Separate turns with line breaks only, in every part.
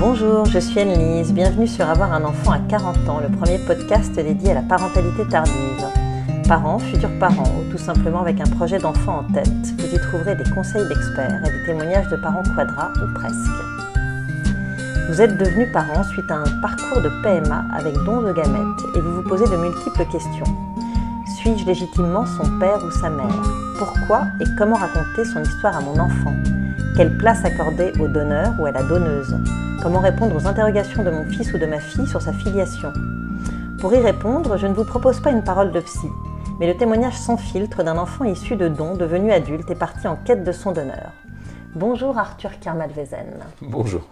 Bonjour, je suis Anne-Lise. Bienvenue sur Avoir un enfant à 40 ans, le premier podcast dédié à la parentalité tardive. Parents, futurs parents, ou tout simplement avec un projet d'enfant en tête, vous y trouverez des conseils d'experts et des témoignages de parents quadras ou presque. Vous êtes devenu parent suite à un parcours de PMA avec don de gamètes et vous vous posez de multiples questions. Suis-je légitimement son père ou sa mère? Pourquoi et comment raconter son histoire à mon enfant? Quelle place accorder au donneur ou à la donneuse? Comment répondre aux interrogations de mon fils ou de ma fille sur sa filiation? Pour y répondre, je ne vous propose pas une parole de psy, mais le témoignage sans filtre d'un enfant issu de dons devenu adulte et parti en quête de son donneur. Bonjour Arthur Kermalvezen.
Bonjour.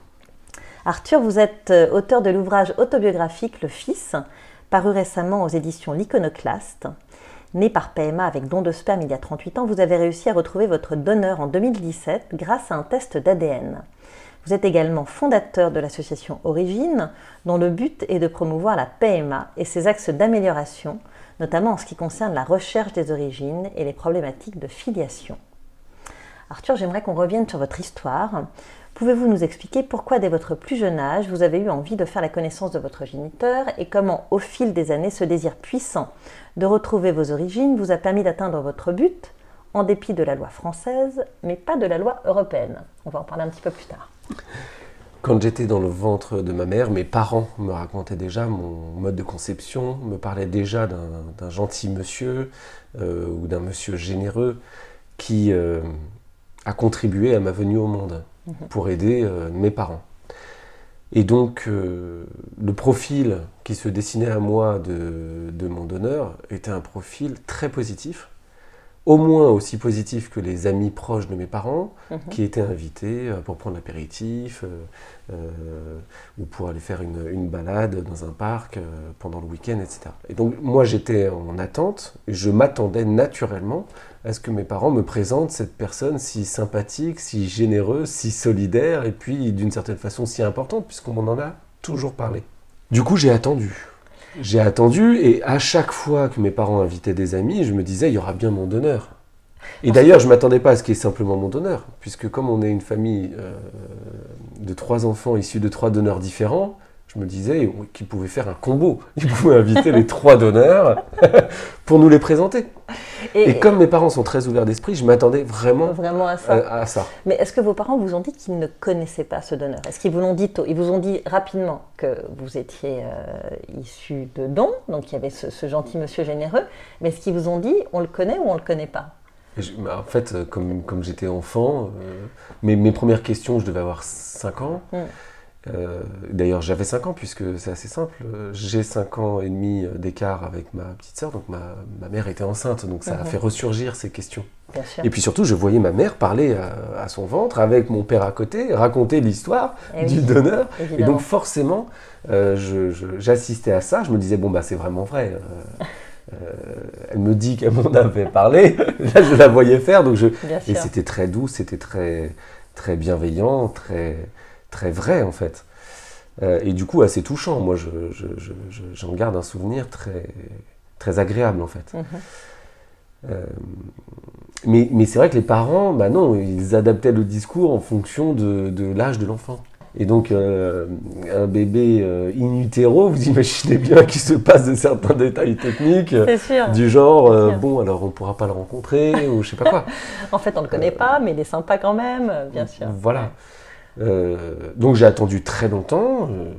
Arthur, vous êtes euh, auteur de l'ouvrage autobiographique Le Fils, paru récemment aux éditions L'Iconoclaste. Né par PMA avec don de sperme il y a 38 ans, vous avez réussi à retrouver votre donneur en 2017 grâce à un test d'ADN. Vous êtes également fondateur de l'association Origine, dont le but est de promouvoir la PMA et ses axes d'amélioration, notamment en ce qui concerne la recherche des origines et les problématiques de filiation. Arthur, j'aimerais qu'on revienne sur votre histoire. Pouvez-vous nous expliquer pourquoi dès votre plus jeune âge, vous avez eu envie de faire la connaissance de votre géniteur et comment, au fil des années, ce désir puissant de retrouver vos origines vous a permis d'atteindre votre but, en dépit de la loi française, mais pas de la loi européenne? On va en parler un petit peu plus tard.
Quand j'étais dans le ventre de ma mère, mes parents me racontaient déjà mon mode de conception, me parlaient déjà d'un gentil monsieur euh, ou d'un monsieur généreux qui euh, a contribué à ma venue au monde mhm. pour aider euh, mes parents. Et donc, le profil qui se dessinait à moi de mon donneur était un profil très positif, au moins aussi positif que les amis proches de mes parents mhm. qui étaient invités euh, pour prendre l'apéritif euh, euh, ou pour aller faire une, balade dans un parc pendant le week-end, etc. Et donc moi j'étais en attente, je m'attendais naturellement à ce que mes parents me présentent cette personne si sympathique, si généreuse, si solidaire et puis d'une certaine façon si importante puisqu'on m'en en a toujours parlé. Du coup j'ai attendu. J'ai attendu et à chaque fois que mes parents invitaient des amis, je me disais, il y aura bien mon donneur. Et d'ailleurs, je ne m'attendais pas à ce qu'il y ait simplement mon donneur, puisque comme on est une famille euh, de trois enfants issus de trois donneurs différents, je me disais qu'ils pouvaient faire un combo. Ils pouvaient inviter les trois donneurs pour nous les présenter. Et, comme mes parents sont très ouverts d'esprit, je m'attendais vraiment,
vraiment à, ça. Mais est-ce que vos parents vous ont dit qu'ils ne connaissaient pas ce donneur? Est-ce qu'ils vous l'ont dit tôt? Ils vous ont dit rapidement que vous étiez euh, issu de dons, donc il y avait ce, gentil monsieur généreux, mais est-ce qu'ils vous ont dit on le connaît ou on le connaît pas?
Bah, en fait, euh, comme, comme j'étais enfant, euh, mes, mes, premières questions, je devais avoir 5 ans. Hmm. Euh, d'ailleurs, j'avais 5 ans, puisque c'est assez simple. J'ai 5 ans et demi d'écart avec ma petite sœur, donc ma, ma, mère était enceinte, donc ça a mhm. fait ressurgir ces questions. Et puis surtout, je voyais ma mère parler à, son ventre avec mon père à côté, raconter l'histoire eh du donneur. Et donc forcément, euh, j'assistais à ça, je me disais, bon, bah c'est vraiment vrai. Euh, elle me dit qu'elle m'en avait parlé, là je la voyais faire, donc je... et c'était très doux, c'était très, très bienveillant, très très vrai en fait. Euh, et du coup assez touchant. Moi, j'en je, garde un souvenir très, très agréable en fait. Mhm. Euh, mais, mais c'est vrai que les parents, bah non, ils adaptaient le discours en fonction de, l'âge de l'enfant. Et donc, euh, un bébé in utero, vous imaginez bien qu'il se passe de certains détails techniques, du genre, bon, alors on ne pourra pas le rencontrer, ou je sais pas quoi.
en fait, on ne le connaît pas, mais il est sympa quand même, bien sûr.
Voilà. Euh, donc j'ai attendu très longtemps. Euh,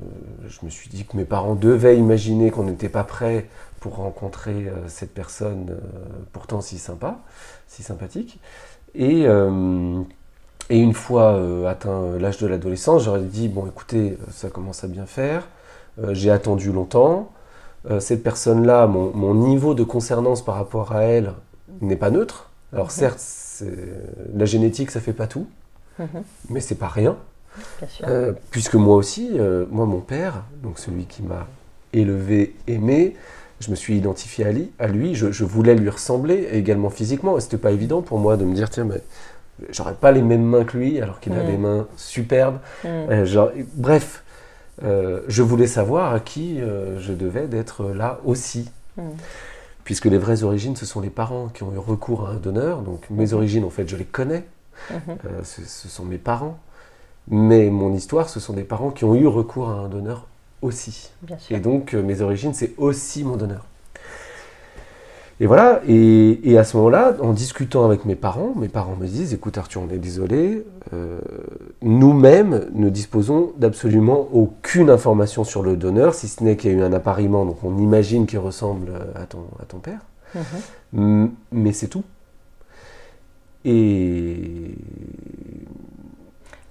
je me suis dit que mes parents devaient imaginer qu'on n'était pas prêt pour rencontrer euh, cette personne pourtant si sympa, si sympathique. Et, et une fois atteint l'âge de l'adolescence, j'aurais dit, bon écoutez, ça commence à bien faire. j'ai attendu longtemps. cette personne-là, mon, mon, niveau de concernance par rapport à elle n'est pas neutre. Alors certes, la génétique, ça fait pas tout. Mhm. Mais c'est pas rien. Euh, puisque moi aussi, euh, moi mon père, donc celui qui m'a élevé, aimé, je me suis identifié à lui, à lui je, voulais lui ressembler également physiquement. Et c'était pas évident pour moi de me dire, tiens, mais j'aurais pas les mêmes mains que lui, alors qu'il a mhm. des mains superbes. Mhm. Euh, genre, bref, je voulais savoir à qui je devais d'être là aussi. Puisque les vraies origines, ce sont les parents qui ont eu recours à un donneur. Donc mes origines, en fait, je les connais. Mhm. Euh, ce, sont mes parents. Mais mon histoire, ce sont des parents qui ont eu recours à un donneur aussi.
Bien sûr.
Et donc, euh, mes origines, c'est aussi mon donneur. Et voilà, et, et à ce moment-là, en discutant avec mes parents, mes parents me disent, écoute Arthur, on est désolé, euh, nous-mêmes ne disposons d'absolument aucune information sur le donneur, si ce n'est qu'il y a eu un appariement, donc on imagine qu'il ressemble à ton, à ton père,
Mhm.
Mais c'est tout. Et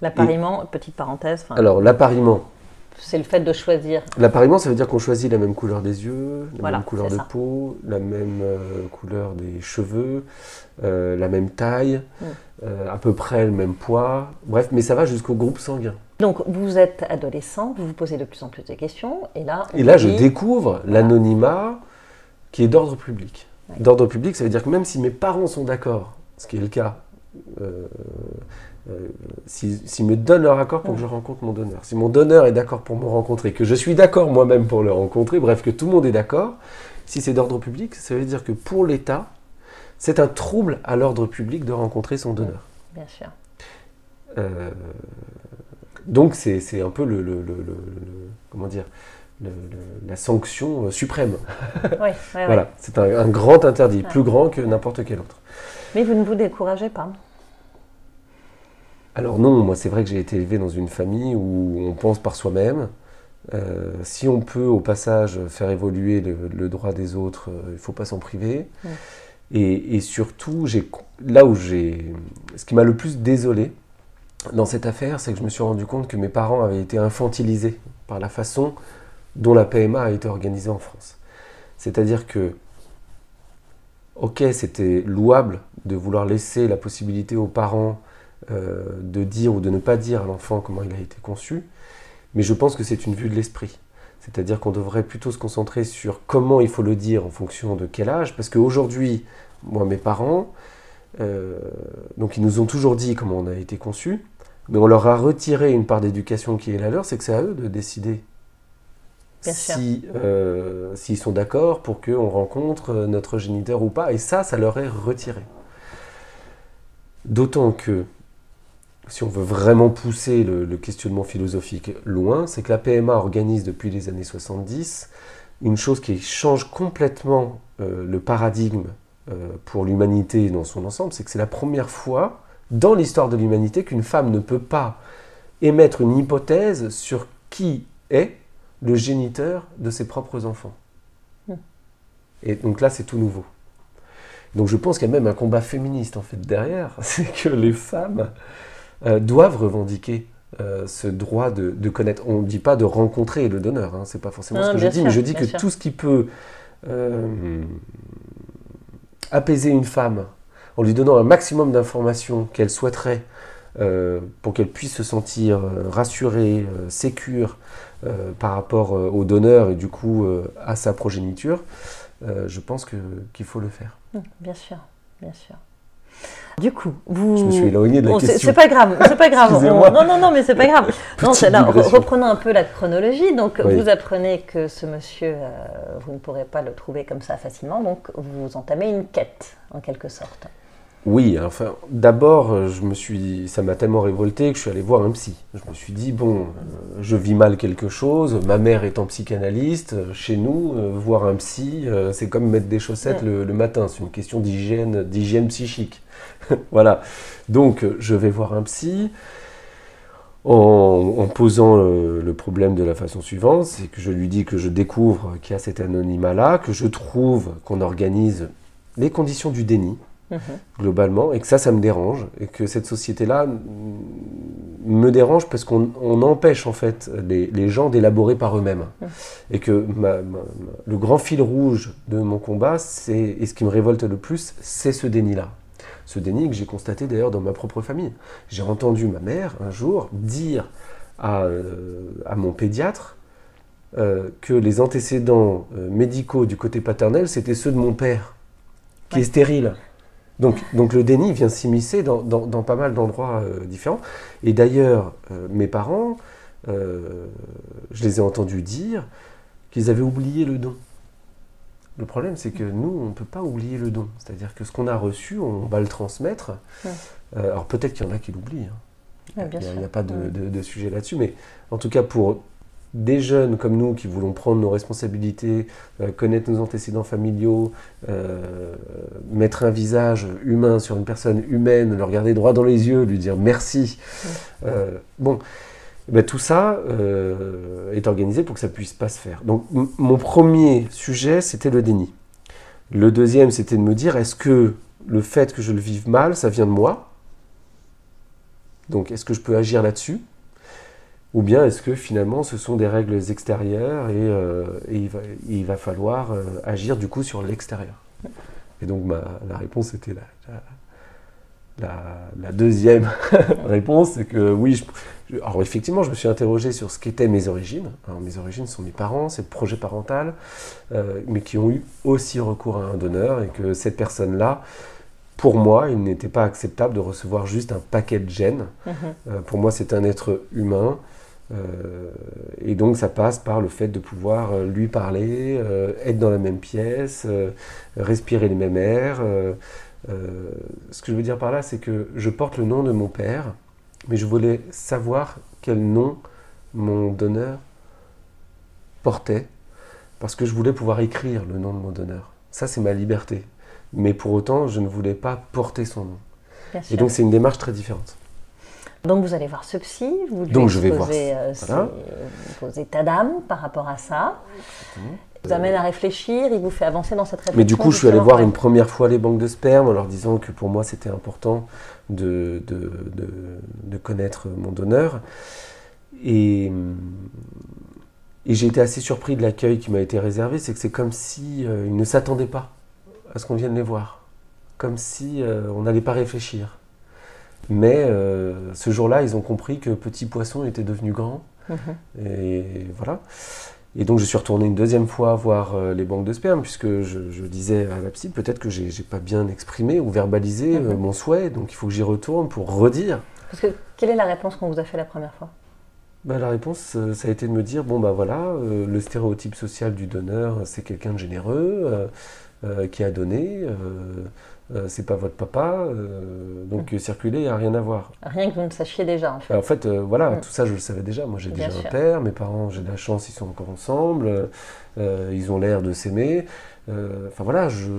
L'appariement, petite parenthèse,
alors l'appariement,
c'est le fait de choisir.
L'appariement, ça veut dire qu'on choisit la même couleur des yeux, la
Voilà,
même couleur de
ça.
peau, la même euh, couleur des cheveux, euh, la même taille,
Mm.
euh, à peu près le même poids. Bref, mais ça va jusqu'au groupe sanguin.
Donc, vous êtes adolescent, vous vous posez de plus en plus de questions, et là,
Et là, je découvre
Voilà.
l'anonymat qui est d'ordre public.
Ouais.
D'ordre public, ça veut dire que même si mes parents sont d'accord, ce qui est le cas, euh, euh, s'ils s'ils me donnent leur accord pour que je rencontre mon donneur, si mon donneur est d'accord pour me rencontrer, que je suis d'accord moi-même pour le rencontrer, bref, que tout le monde est d'accord, si c'est d'ordre public, ça veut dire que pour l'État, c'est un trouble à l'ordre public de rencontrer son donneur.
Bien sûr.
Euh, donc c'est un peu le, le- le- le- le- comment dire la sanction euh, suprême.
Oui, ouais, ouais.
Voilà, c'est un, un grand interdit,
Ouais.
plus grand que n'importe quel autre.
Mais vous ne vous découragez pas.
Alors non, moi c'est vrai que j'ai été élevé dans une famille où on pense par soi-même. Euh, si on peut au passage faire évoluer le, le droit des autres, euh, il ne faut pas s'en priver. Et, et surtout, là où j'ai, ce qui m'a le plus désolé dans cette affaire, c'est que je me suis rendu compte que mes parents avaient été infantilisés par la façon dont la PMA a été organisée en France. C'est-à-dire que, ok, c'était louable de vouloir laisser la possibilité aux parents euh, de dire ou de ne pas dire à l'enfant comment il a été conçu, mais je pense que c'est une vue de l'esprit. C'est-à-dire qu'on devrait plutôt se concentrer sur comment il faut le dire en fonction de quel âge, parce qu'aujourd'hui, moi, mes parents, euh, donc ils nous ont toujours dit comment on a été conçu, mais on leur a retiré une part d'éducation qui est la leur, c'est que c'est à eux de décider
sûr.
si, euh, s'ils sont d'accord pour qu'on rencontre notre géniteur ou pas, et ça, ça leur est retiré. D'autant que, si on veut vraiment pousser le, le questionnement philosophique loin, c'est que la PMA organise depuis les années 70 une chose qui change complètement euh, le paradigme euh, pour l'humanité dans son ensemble, c'est que c'est la première fois dans l'histoire de l'humanité qu'une femme ne peut pas émettre une hypothèse sur qui est le géniteur de ses propres enfants.
Hmm.
Et donc là, c'est tout nouveau. Donc je pense qu'il y a même un combat féministe en fait derrière, c'est que les femmes euh, doivent revendiquer euh, ce droit de, de connaître. On ne dit pas de rencontrer le donneur, hein, c'est pas forcément
Non,
ce que je dis,
sûr,
mais je dis que
sûr.
tout ce qui peut euh, apaiser une femme en lui donnant un maximum d'informations qu'elle souhaiterait euh, pour qu'elle puisse se sentir rassurée, sécure par rapport au donneur et du coup à sa progéniture, je pense qu'il faut le faire.
Hum, Bien sûr, bien sûr. Du coup, vous.
Je me suis éloigné de la
Oh, c'est-
question.
c'est pas grave, c'est pas grave. On- Non, non, non, mais c'est pas grave. non, là, reprenons un peu la chronologie. Donc,
Oui.
vous apprenez que ce monsieur, euh, vous ne pourrez pas le trouver comme ça facilement. Donc, vous entamez une quête, en quelque sorte.
Oui, enfin, d'abord, euh, je me suis, ça m'a tellement révolté que je suis allé voir un psy. Je me suis dit bon, euh, je vis mal quelque chose. Ma mère étant psychanalyste, euh, chez nous, euh, voir un psy, c'est comme mettre des chaussettes le, le matin. C'est une question d'hygiène, d'hygiène psychique. voilà. Donc, je vais voir un psy. En, en posant le, le problème de la façon suivante, c'est que je lui dis que je découvre qu'il y a cet anonymat-là, que je trouve qu'on organise les conditions du déni, Globalement, et que ça, ça me dérange, et que cette société-là me dérange parce qu'on on empêche en fait les, les gens d'élaborer par eux-mêmes. Et que ma- ma- ma- le grand fil rouge de mon combat, c'est, et ce qui me révolte le plus, c'est ce déni-là. Ce déni que j'ai constaté d'ailleurs dans ma propre famille. J'ai entendu ma mère un jour dire à, euh, à mon pédiatre euh, que les antécédents euh, médicaux du côté paternel, c'était ceux de mon père, qui
Ouais.
est stérile. Donc, donc le déni vient s'immiscer dans, dans- dans pas mal d'endroits euh, différents. Et d'ailleurs, euh, mes parents, euh, je les ai entendus dire qu'ils avaient oublié le don. Le problème, c'est que nous, on ne peut pas oublier le don. C'est-à-dire que ce qu'on a reçu, on va le transmettre.
Ouais.
Alors peut-être qu'il y en a qui l'oublient. hein. il n'y a, pas de, sujet là-dessus. Mais en tout cas, pour des jeunes comme nous qui voulons prendre nos responsabilités, euh, connaître nos antécédents familiaux, euh, mettre un visage humain sur une personne humaine, le regarder droit dans les yeux, lui dire merci. Euh, bon, ben, tout ça est organisé pour que ça puisse pas se faire. Donc mon premier sujet, c'était le déni. Le deuxième, c'était de me dire, est-ce que le fait que je le vive mal, ça vient de moi? Donc est-ce que je peux agir là-dessus? Ou bien est-ce que finalement ce sont des règles extérieures et, euh, il, va, falloir euh, agir du coup sur l'extérieur? Et donc la réponse était la, la, deuxième réponse, c'est que oui, alors effectivement je me suis interrogé sur ce qu'étaient mes origines. mes origines sont mes parents, c'est le projet parental, euh, mais qui ont eu aussi recours à un donneur et que cette personne-là, pour moi, il n'était pas acceptable de recevoir juste un paquet de gènes. Mm-hmm. pour moi, c'est un être humain euh, et donc ça passe par le fait de pouvoir euh, lui parler, euh, être dans la même pièce, respirer les mêmes airs. ce que je veux dire par là, c'est que je porte le nom de mon père, mais je voulais savoir quel nom mon donneur portait, parce que je voulais pouvoir écrire le nom de mon donneur. Ça, c'est ma liberté. Mais pour autant, je ne voulais pas porter son nom. Et donc c'est une démarche très différente.
Donc vous allez voir ce psy, vous lui
Donc je vais voir
euh, vos états d'âme par rapport à ça. Il vous amène à réfléchir, il vous fait avancer dans cette réflexion.
Mais du coup, je suis allé voir une première fois les banques de sperme en leur disant que pour moi c'était important de, de, de, connaître mon donneur. Et, et j'ai été assez surpris de l'accueil qui m'a été réservé, c'est que c'est comme si euh, ne s'attendaient pas à ce qu'on vienne les voir, comme si euh, on n'allait pas réfléchir. Mais euh, ce jour-là, ils ont compris que Petit Poisson était devenu grand. Mhm. Et voilà. Et donc je suis retourné une deuxième fois voir euh, les banques de sperme, puisque je, disais à la psy, peut-être que j'ai pas bien exprimé ou verbalisé euh, mhm. mon souhait, donc il faut que j'y retourne pour redire.
Parce que quelle est la réponse qu'on vous a fait la première fois?
Bah, La réponse, ça a été de me dire, bon bah voilà, le stéréotype social du donneur, c'est quelqu'un de généreux, qui a donné, euh, c'est pas votre papa, euh, donc mm. circuler, il n'y a rien à voir.
Rien que vous ne sachiez déjà, en fait.
en fait, euh, voilà, mm. tout ça, je le savais déjà. Moi, j'ai déjà un père, mes parents, j'ai de la chance, ils sont encore ensemble, ils ont l'air de s'aimer. Enfin, voilà, je.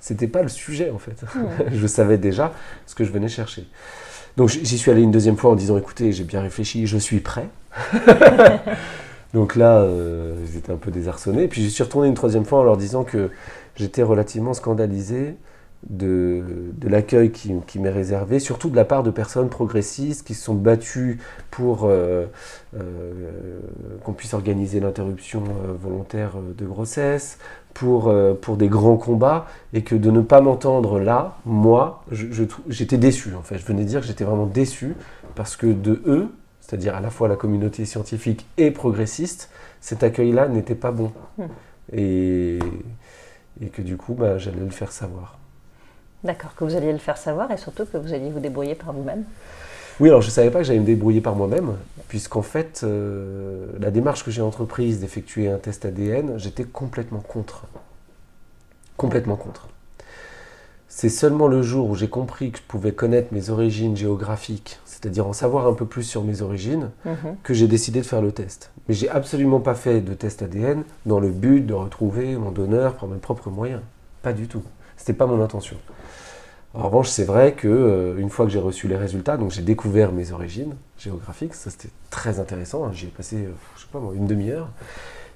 C'était pas le sujet, en fait. Mm. je savais déjà ce que je venais chercher. Donc, j'y suis allé une deuxième fois en disant écoutez, j'ai bien réfléchi, je suis prêt. Donc là, ils étaient un peu désarçonnés. Puis je suis retourné une troisième fois en leur disant que j'étais relativement scandalisé de, l'accueil qui, m'est réservé, surtout de la part de personnes progressistes qui se sont battues pour euh, euh, qu'on puisse organiser l'interruption euh, volontaire de grossesse, pour, pour des grands combats, et que de ne pas m'entendre là, moi, j'étais déçu en fait. Je venais dire que j'étais vraiment déçu parce que de eux, c'est-à-dire à la fois la communauté scientifique et progressiste, cet accueil-là n'était pas bon. Hmm. Et et que du coup, bah, j'allais le faire savoir.
D'accord, que vous alliez le faire savoir et surtout que vous alliez vous débrouiller par vous-même.
Oui, alors je ne savais pas que j'allais me débrouiller par moi-même, puisqu'en fait, euh, la démarche que j'ai entreprise d'effectuer un test ADN, j'étais complètement contre. Complètement contre. C'est seulement le jour où j'ai compris que je pouvais connaître mes origines géographiques, c'est-à-dire en savoir un peu plus sur mes origines, mhm. que j'ai décidé de faire le test. Mais j'ai absolument pas fait de test ADN dans le but de retrouver mon donneur par mes propres moyens. Pas du tout. C'était pas mon intention. En revanche, c'est vrai que euh, une fois que j'ai reçu les résultats, donc j'ai découvert mes origines géographiques, ça c'était très intéressant. Hein. J'y ai passé, euh, je sais pas moi, une demi-heure.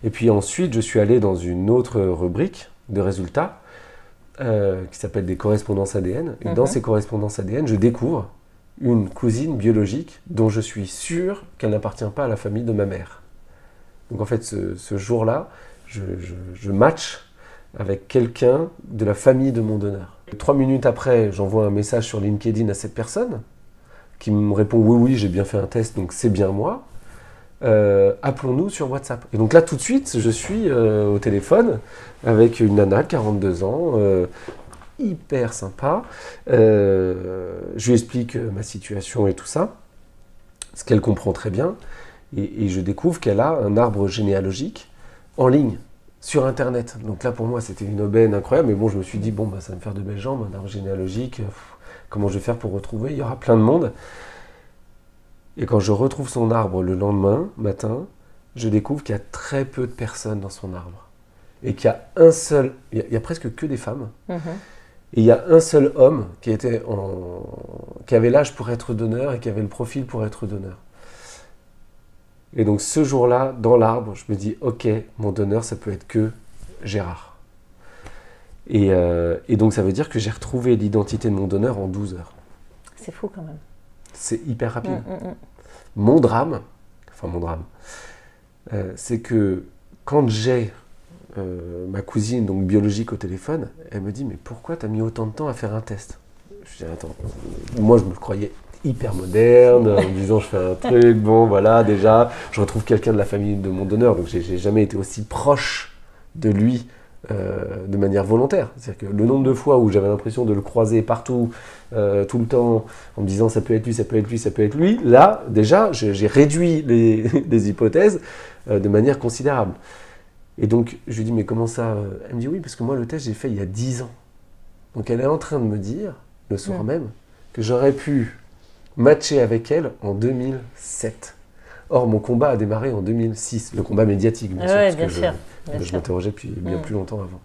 Et puis ensuite, je suis allé dans une autre rubrique de résultats euh, qui s'appelle des correspondances ADN. Et dans mhm. ces correspondances ADN, je découvre une cousine biologique dont je suis sûr qu'elle n'appartient pas à la famille de ma mère. Donc en fait, ce, jour-là, je, je, match avec quelqu'un de la famille de mon donneur. trois minutes après, j'envoie un message sur LinkedIn à cette personne qui me répond oui, oui, j'ai bien fait un test, donc c'est bien moi. Euh, appelons-nous sur WhatsApp. Et donc là, tout de suite, je suis euh, au téléphone avec une nana, 42 ans, euh, hyper sympa. Je lui explique ma situation et tout ça, ce qu'elle comprend très bien. Et, je découvre qu'elle a un arbre généalogique en ligne. sur Internet. Donc là, pour moi, c'était une aubaine incroyable. Mais bon, je me suis dit, bon, bah, ça va me faire de belles jambes, un arbre généalogique. comment je vais faire pour retrouver? Il y aura plein de monde. Et quand je retrouve son arbre le lendemain matin, je découvre qu'il y a très peu de personnes dans son arbre. Et qu'il y a un seul, il y a, presque que des femmes. Mhm. Et il y a un seul homme qui, était en, qui avait l'âge pour être donneur et qui avait le profil pour être donneur. Et donc ce jour-là, dans l'arbre, je me dis, ok, mon donneur, ça peut être que Gérard. Et, euh, et donc ça veut dire que j'ai retrouvé l'identité de mon donneur en 12 heures.
C'est fou quand même.
C'est hyper rapide. Mm, mm, mm. Mon drame, enfin mon drame, euh, c'est que quand j'ai euh, ma cousine, donc biologique, au téléphone, elle me dit Mais pourquoi tu as mis autant de temps à faire un test? Je dis Attends, moi je me croyais hyper moderne, en me disant je fais un truc, bon voilà, déjà, je retrouve quelqu'un de la famille de mon donneur, donc j'ai jamais été aussi proche de lui euh, de manière volontaire. C'est-à-dire que le nombre de fois où j'avais l'impression de le croiser partout, euh, tout le temps, en me disant ça peut être lui, ça peut être lui, ça peut être lui, là, déjà, j'ai réduit les, hypothèses euh, de manière considérable. Et donc, je lui dis, mais comment ça Elle me dit, oui, parce que moi, le test, j'ai fait il y a 10 ans. Donc, elle est en train de me dire, le soir même, que j'aurais pu matché avec elle en 2007. Or, mon combat a démarré en 2006, le combat médiatique,
bien sûr, parce
que je, m'interrogeais depuis bien mm. plus longtemps avant.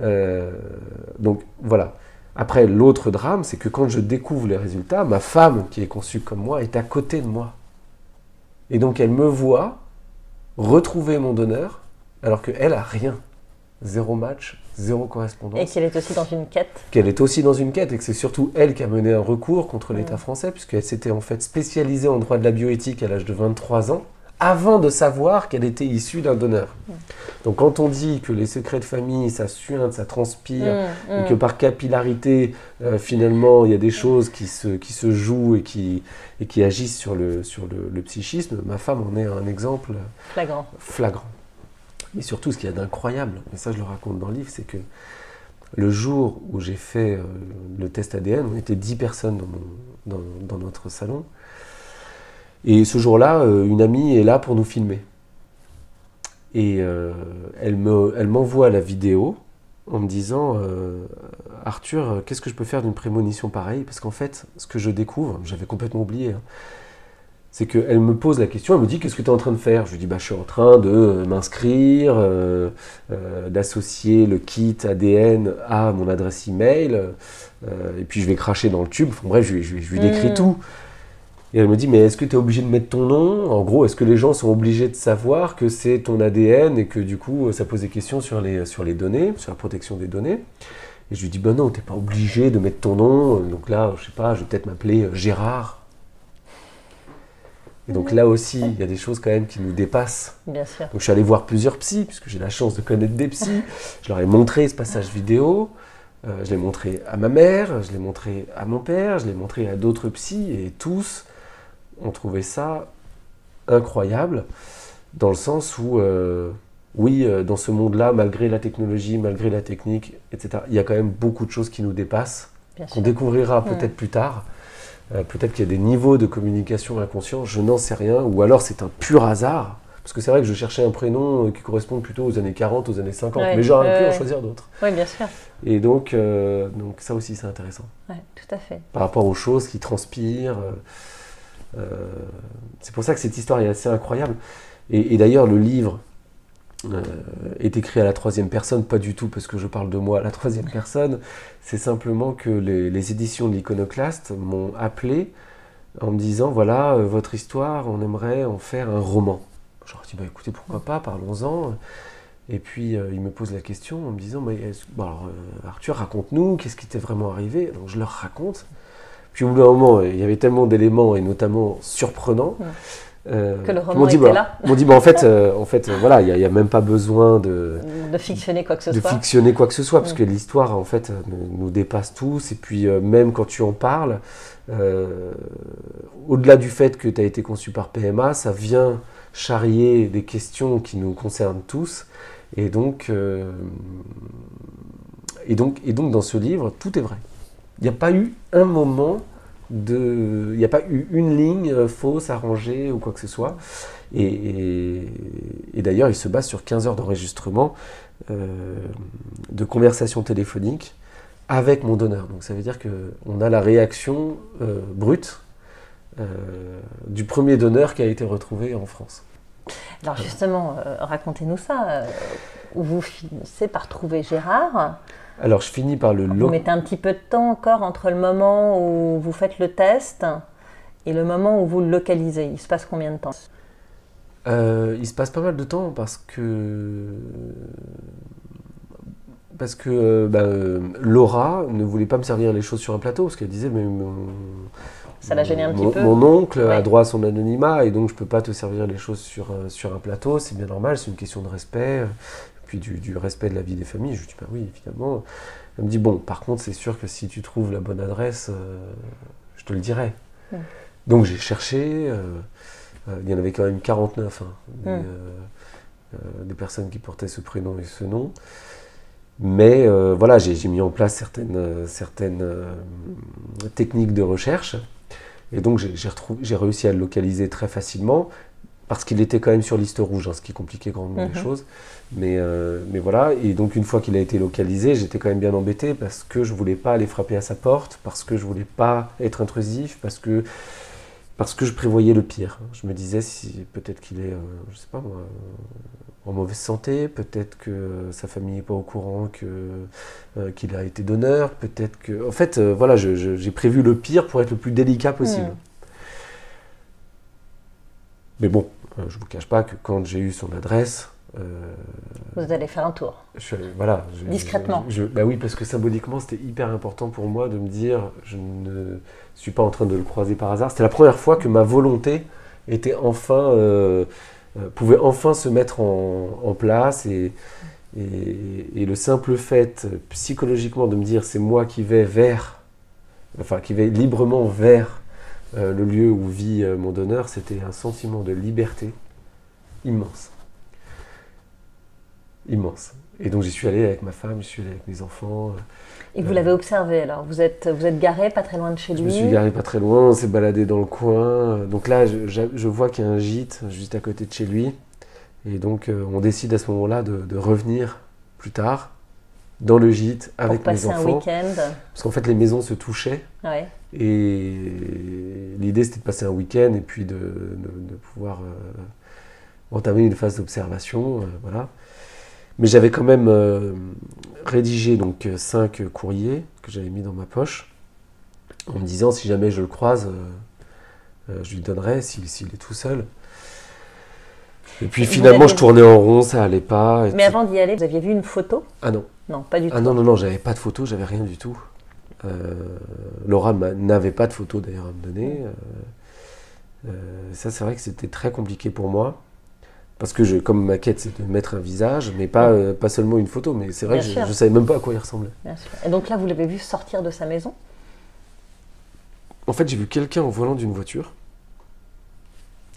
Euh, donc voilà. Après, l'autre drame, c'est que quand je découvre les résultats, ma femme, qui est conçue comme moi, est à côté de moi. Et donc elle me voit retrouver mon donneur, alors qu'elle a rien. Zéro match, zéro correspondance.
Et qu'elle est aussi dans une quête.
Qu'elle est aussi dans une quête et que c'est surtout elle qui a mené un recours contre l'État français, puisqu'elle s'était en fait spécialisée en droit de la bioéthique à l'âge de 23 ans, avant de savoir qu'elle était issue d'un donneur. Donc quand on dit que les secrets de famille, ça suinte, ça transpire, mm, et que mm. par capillarité, euh, finalement, il y a des choses qui se, qui se jouent et qui, et qui agissent sur, le, sur le, psychisme, ma femme en est un exemple
flagrant.
flagrant. Et surtout, ce qu'il y a d'incroyable, et ça je le raconte dans le livre, c'est que le jour où j'ai fait euh, le test ADN, on était 10 personnes dans, notre salon. Et ce jour-là, euh, une amie est là pour nous filmer. Et euh, elle m'envoie la vidéo en me disant Arthur, qu'est-ce que je peux faire d'une prémonition pareille? Parce qu'en fait, ce que je découvre, j'avais complètement oublié, hein, c'est qu'elle me pose la question, elle me dit qu'est-ce que tu es en train de faire? Je lui dis bah, je suis en train de euh, m'inscrire, euh, euh, d'associer le kit ADN à mon adresse email, et puis je vais cracher dans le tube, enfin, bref, je, lui décris mm. tout. Et elle me dit mais est-ce que tu es obligé de mettre ton nom? En gros, est-ce que les gens sont obligés de savoir que c'est ton ADN et que du coup ça pose des questions sur les, sur les données, sur la protection des données? Et je lui dis ben non, t'es pas obligé de mettre ton nom, donc là, je sais pas, je vais peut-être m'appeler Gérard et donc là aussi, il y a des choses quand même qui nous dépassent.
Bien sûr.
Donc je suis allé voir plusieurs psys, puisque j'ai la chance de connaître des psys. Je leur ai montré ce passage vidéo. Euh, je l'ai montré à ma mère, je l'ai montré à mon père, je l'ai montré à d'autres psys, et tous ont trouvé ça incroyable, dans le sens où, euh, oui, euh, dans ce monde-là, malgré la technologie, malgré la technique, etc., il y a quand même beaucoup de choses qui nous dépassent, qu'on découvrira peut-être plus tard. Euh, peut-être qu'il y a des niveaux de communication inconscient, je n'en sais rien, ou alors c'est un pur hasard. Parce que c'est vrai que je cherchais un prénom qui corresponde plutôt aux années 40, aux années 50, mais j'aurais pu en choisir d'autres.
Oui, bien sûr.
Et donc, euh, donc ça aussi, c'est intéressant.
Oui, tout à fait.
Par rapport aux choses qui transpirent. C'est pour ça que cette histoire est assez incroyable. et d'ailleurs, le livre euh, est écrit à la troisième personne, pas du tout parce que je parle de moi à la troisième personne, c'est simplement que les, éditions de l'Iconoclaste m'ont appelé en me disant voilà, euh, votre histoire, on aimerait en faire un roman. Je leur ai dit bah, écoutez, pourquoi pas, parlons-en. Et puis euh, ils me posent la question en me disant Arthur, raconte-nous, qu'est-ce qui t'est vraiment arrivé? Donc je leur raconte. Puis au bout d'un moment, il y avait tellement d'éléments et notamment surprenants.
Euh, que le roman dit, était là.
On dit, bah, en fait, euh, en fait voilà, il n'y a, même pas besoin de,
de fictionner quoi que ce
de
soit.
fictionner quoi que ce soit, parce mm. que l'histoire, en fait, nous, dépasse tous. Et puis, euh, même quand tu en parles, au-delà du fait que tu as été conçu par PMA, ça vient charrier des questions qui nous concernent tous. Et donc, et donc, et donc dans ce livre, tout est vrai. Il n'y a pas eu un moment il n'y a pas eu une ligne euh, fausse, arrangée ou quoi que ce soit. Et, d'ailleurs, il se base sur 15 heures d'enregistrement de conversation téléphonique avec mon donneur. Donc ça veut dire qu'on a la réaction brute du premier donneur qui a été retrouvé en France.
Alors justement, racontez-nous ça. Vous finissez par trouver Gérard.
Alors, je finis par le
Vous mettez un petit peu de temps encore entre le moment où vous faites le test et le moment où vous le localisez. Il se passe combien de temps
euh, Il se passe pas mal de temps parce que parce que euh, bah, Laura ne voulait pas me servir les choses sur un plateau parce qu'elle disait mais mon,
ça l'a gêné un
petit
peu.
Mon oncle a droit à son anonymat et donc je peux pas te servir les choses sur, euh, sur un plateau, c'est bien normal, c'est une question de respect puis du, respect de la vie des familles. Je lui dis, bah oui, évidemment. Elle me dit, bon, par contre, c'est sûr que si tu trouves la bonne adresse, euh, je te le dirai. Donc j'ai cherché, euh, euh, il y en avait quand même 49, hein, des, personnes qui portaient ce prénom et ce nom. Mais voilà, j'ai mis en place certaines, certaines techniques de recherche. Et donc j'ai réussi à le localiser très facilement parce qu'il était quand même sur liste rouge, hein, ce qui compliquait grandement les mhm. choses. Mais, euh, mais voilà, et donc une fois qu'il a été localisé, j'étais quand même bien embêté parce que je voulais pas aller frapper à sa porte, parce que je voulais pas être intrusif, parce que, parce que je prévoyais le pire. Je me disais si peut-être qu'il est, euh, je sais pas moi, en mauvaise santé, peut-être que sa famille n'est pas au courant que euh, qu'il a été donneur, peut-être que, en fait, voilà, j'ai prévu le pire pour être le plus délicat possible. Hmm. Mais bon, euh, je ne vous cache pas que quand j'ai eu son adresse.
Euh, vous allez faire un tour.
Je voilà.
Discrètement.
bah oui, parce que symboliquement, c'était hyper important pour moi de me dire je ne suis pas en train de le croiser par hasard. C'était la première fois que ma volonté était enfin. Euh, pouvait enfin se mettre en, place et, et, le simple fait psychologiquement de me dire c'est moi qui vais vers, enfin qui vais librement vers euh, le lieu où vit euh, mon donneur, c'était un sentiment de liberté immense. Immense. Et donc j'y suis allé avec ma femme, j'y suis allé avec mes enfants. Euh,
et vous l'avez observé alors Vous êtes, vous êtes garé pas très loin de chez lui
Je me suis garé pas très loin, on s'est baladé dans le coin. Donc là, je, vois qu'il y a un gîte juste à côté de chez lui. Et donc on décide à ce moment-là de, revenir plus tard dans le gîte avec mes enfants. un
week-end.
Parce qu'en fait, les maisons se touchaient.
Ouais.
Et l'idée, c'était de passer un week-end et puis de, pouvoir euh, entamer une phase d'observation. Euh, voilà. Mais j'avais quand même euh, rédigé donc cinq courriers que j'avais mis dans ma poche en me disant si jamais je le croise, je lui donnerai s'il est tout seul. Et puis finalement, je tournais en rond, ça allait pas.
Mais avant d'y aller, vous aviez vu une photo?
Ah non.
Non, pas du
ah
tout. Ah
non, non, non, j'avais pas de photo, j'avais rien du tout. Euh, Laura n'avait pas de photo d'ailleurs à me donner. Euh, euh, ça, c'est vrai que c'était très compliqué pour moi. Parce que je, comme ma quête, c'est de mettre un visage, mais pas, pas seulement une photo. Mais c'est vrai que je ne savais même pas à quoi il ressemblait.
Et donc là, vous l'avez vu sortir de sa maison?
En fait, j'ai vu quelqu'un au volant d'une voiture.